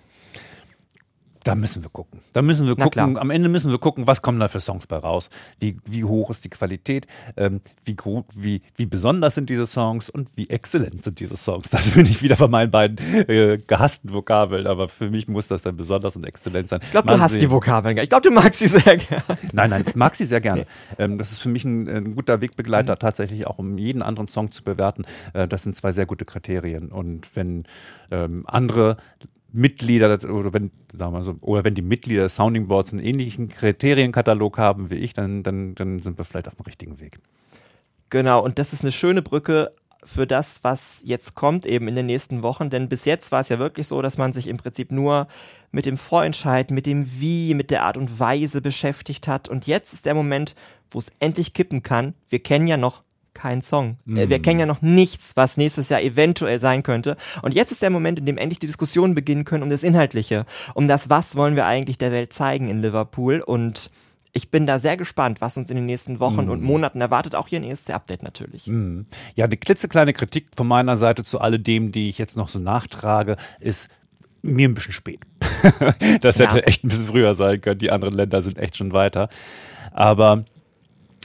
Da müssen wir gucken. Da müssen wir gucken. Am Ende müssen wir gucken, was kommen da für Songs bei raus. Wie, wie hoch ist die Qualität? Ähm, wie, wie, wie besonders sind diese Songs und wie exzellent sind diese Songs? Das bin ich wieder bei meinen beiden äh, gehassten Vokabeln, aber für mich muss das dann besonders und exzellent sein. Ich glaube, du hast die Vokabeln. Ich glaube, du magst sie sehr gerne. Nein, nein, ich mag sie sehr gerne. Nee. Ähm, das ist für mich ein, ein guter Wegbegleiter, mhm. tatsächlich auch um jeden anderen Song zu bewerten. Äh, das sind zwei sehr gute Kriterien. Und wenn ähm, andere Mitglieder oder wenn, sagen wir so, oder wenn die Mitglieder des Sounding Boards einen ähnlichen Kriterienkatalog haben wie ich, dann, dann, dann sind wir vielleicht auf dem richtigen Weg. Genau, und das ist eine schöne Brücke für das, was jetzt kommt, eben in den nächsten Wochen. Denn bis jetzt war es ja wirklich so, dass man sich im Prinzip nur mit dem Vorentscheid, mit dem Wie, mit der Art und Weise beschäftigt hat. Und jetzt ist der Moment, wo es endlich kippen kann. Wir kennen ja noch kein Song. Mm. Wir mhm. kennen ja noch nichts, was nächstes Jahr eventuell sein könnte. Und jetzt ist der Moment, in dem endlich die Diskussionen beginnen können um das Inhaltliche, um das, was wollen wir eigentlich der Welt zeigen in Liverpool. Und ich bin da sehr gespannt, was uns in den nächsten Wochen mm. und Monaten erwartet, auch hier ein ESC-Update natürlich. Mm. Ja, eine klitzekleine Kritik von meiner Seite zu alledem, die ich jetzt noch so nachtrage, ist mir ein bisschen spät. das hätte ja. echt ein bisschen früher sein können. Die anderen Länder sind echt schon weiter. Aber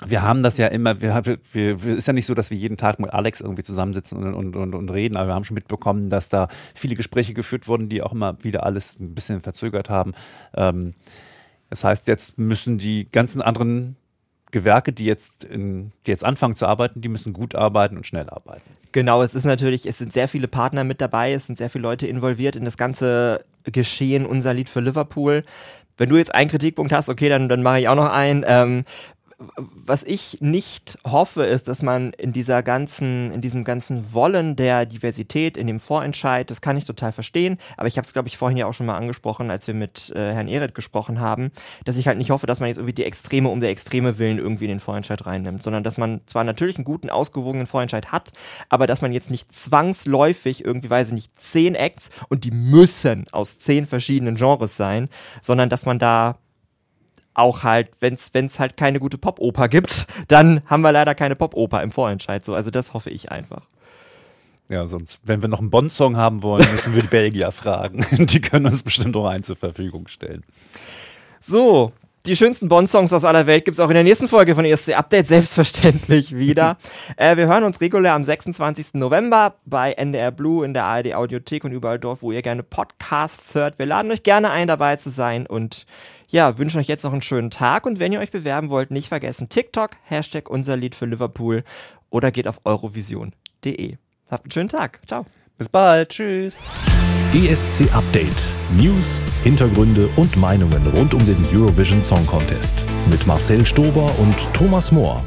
wir haben das ja immer, wir, wir, wir, ist ja nicht so, dass wir jeden Tag mit Alex irgendwie zusammensitzen und, und, und, und reden, aber wir haben schon mitbekommen, dass da viele Gespräche geführt wurden, die auch immer wieder alles ein bisschen verzögert haben. Ähm, das heißt, jetzt müssen die ganzen anderen Gewerke, die jetzt, in, die jetzt anfangen zu arbeiten, die müssen gut arbeiten und schnell arbeiten. Genau, es ist natürlich, es sind sehr viele Partner mit dabei, es sind sehr viele Leute involviert in das ganze Geschehen, unser Lied für Liverpool. Wenn du jetzt einen Kritikpunkt hast, okay, dann, dann mache ich auch noch einen. Ähm, was ich nicht hoffe, ist, dass man in dieser ganzen, in diesem ganzen Wollen der Diversität in dem Vorentscheid, das kann ich total verstehen, aber ich habe es, glaube ich, vorhin ja auch schon mal angesprochen, als wir mit äh, Herrn Ehret gesprochen haben, dass ich halt nicht hoffe, dass man jetzt irgendwie die Extreme um der Extreme willen irgendwie in den Vorentscheid reinnimmt, sondern dass man zwar natürlich einen guten, ausgewogenen Vorentscheid hat, aber dass man jetzt nicht zwangsläufig irgendwie, weiß ich nicht, zehn Acts und die müssen aus zehn verschiedenen Genres sein, sondern dass man da auch halt, wenn es halt keine gute Popoper gibt, dann haben wir leider keine Popoper im Vorentscheid. So, also das hoffe ich einfach. Ja, sonst, wenn wir noch einen Bond-Song haben wollen, müssen wir die Belgier fragen. Die können uns bestimmt auch einen zur Verfügung stellen. So, die schönsten Bond-Songs aus aller Welt gibt es auch in der nächsten Folge von ESC Update selbstverständlich wieder. äh, wir hören uns regulär am 26. November bei NDR Blue in der ARD Audiothek und überall dort, wo ihr gerne Podcasts hört. Wir laden euch gerne ein, dabei zu sein und ja, wünschen euch jetzt noch einen schönen Tag und wenn ihr euch bewerben wollt, nicht vergessen TikTok, Hashtag unser Lied für Liverpool oder geht auf eurovision.de. Habt einen schönen Tag. Ciao. Bis bald. Tschüss. ESC Update. News, Hintergründe und Meinungen rund um den Eurovision Song Contest. Mit Marcel Stober und Thomas Mohr.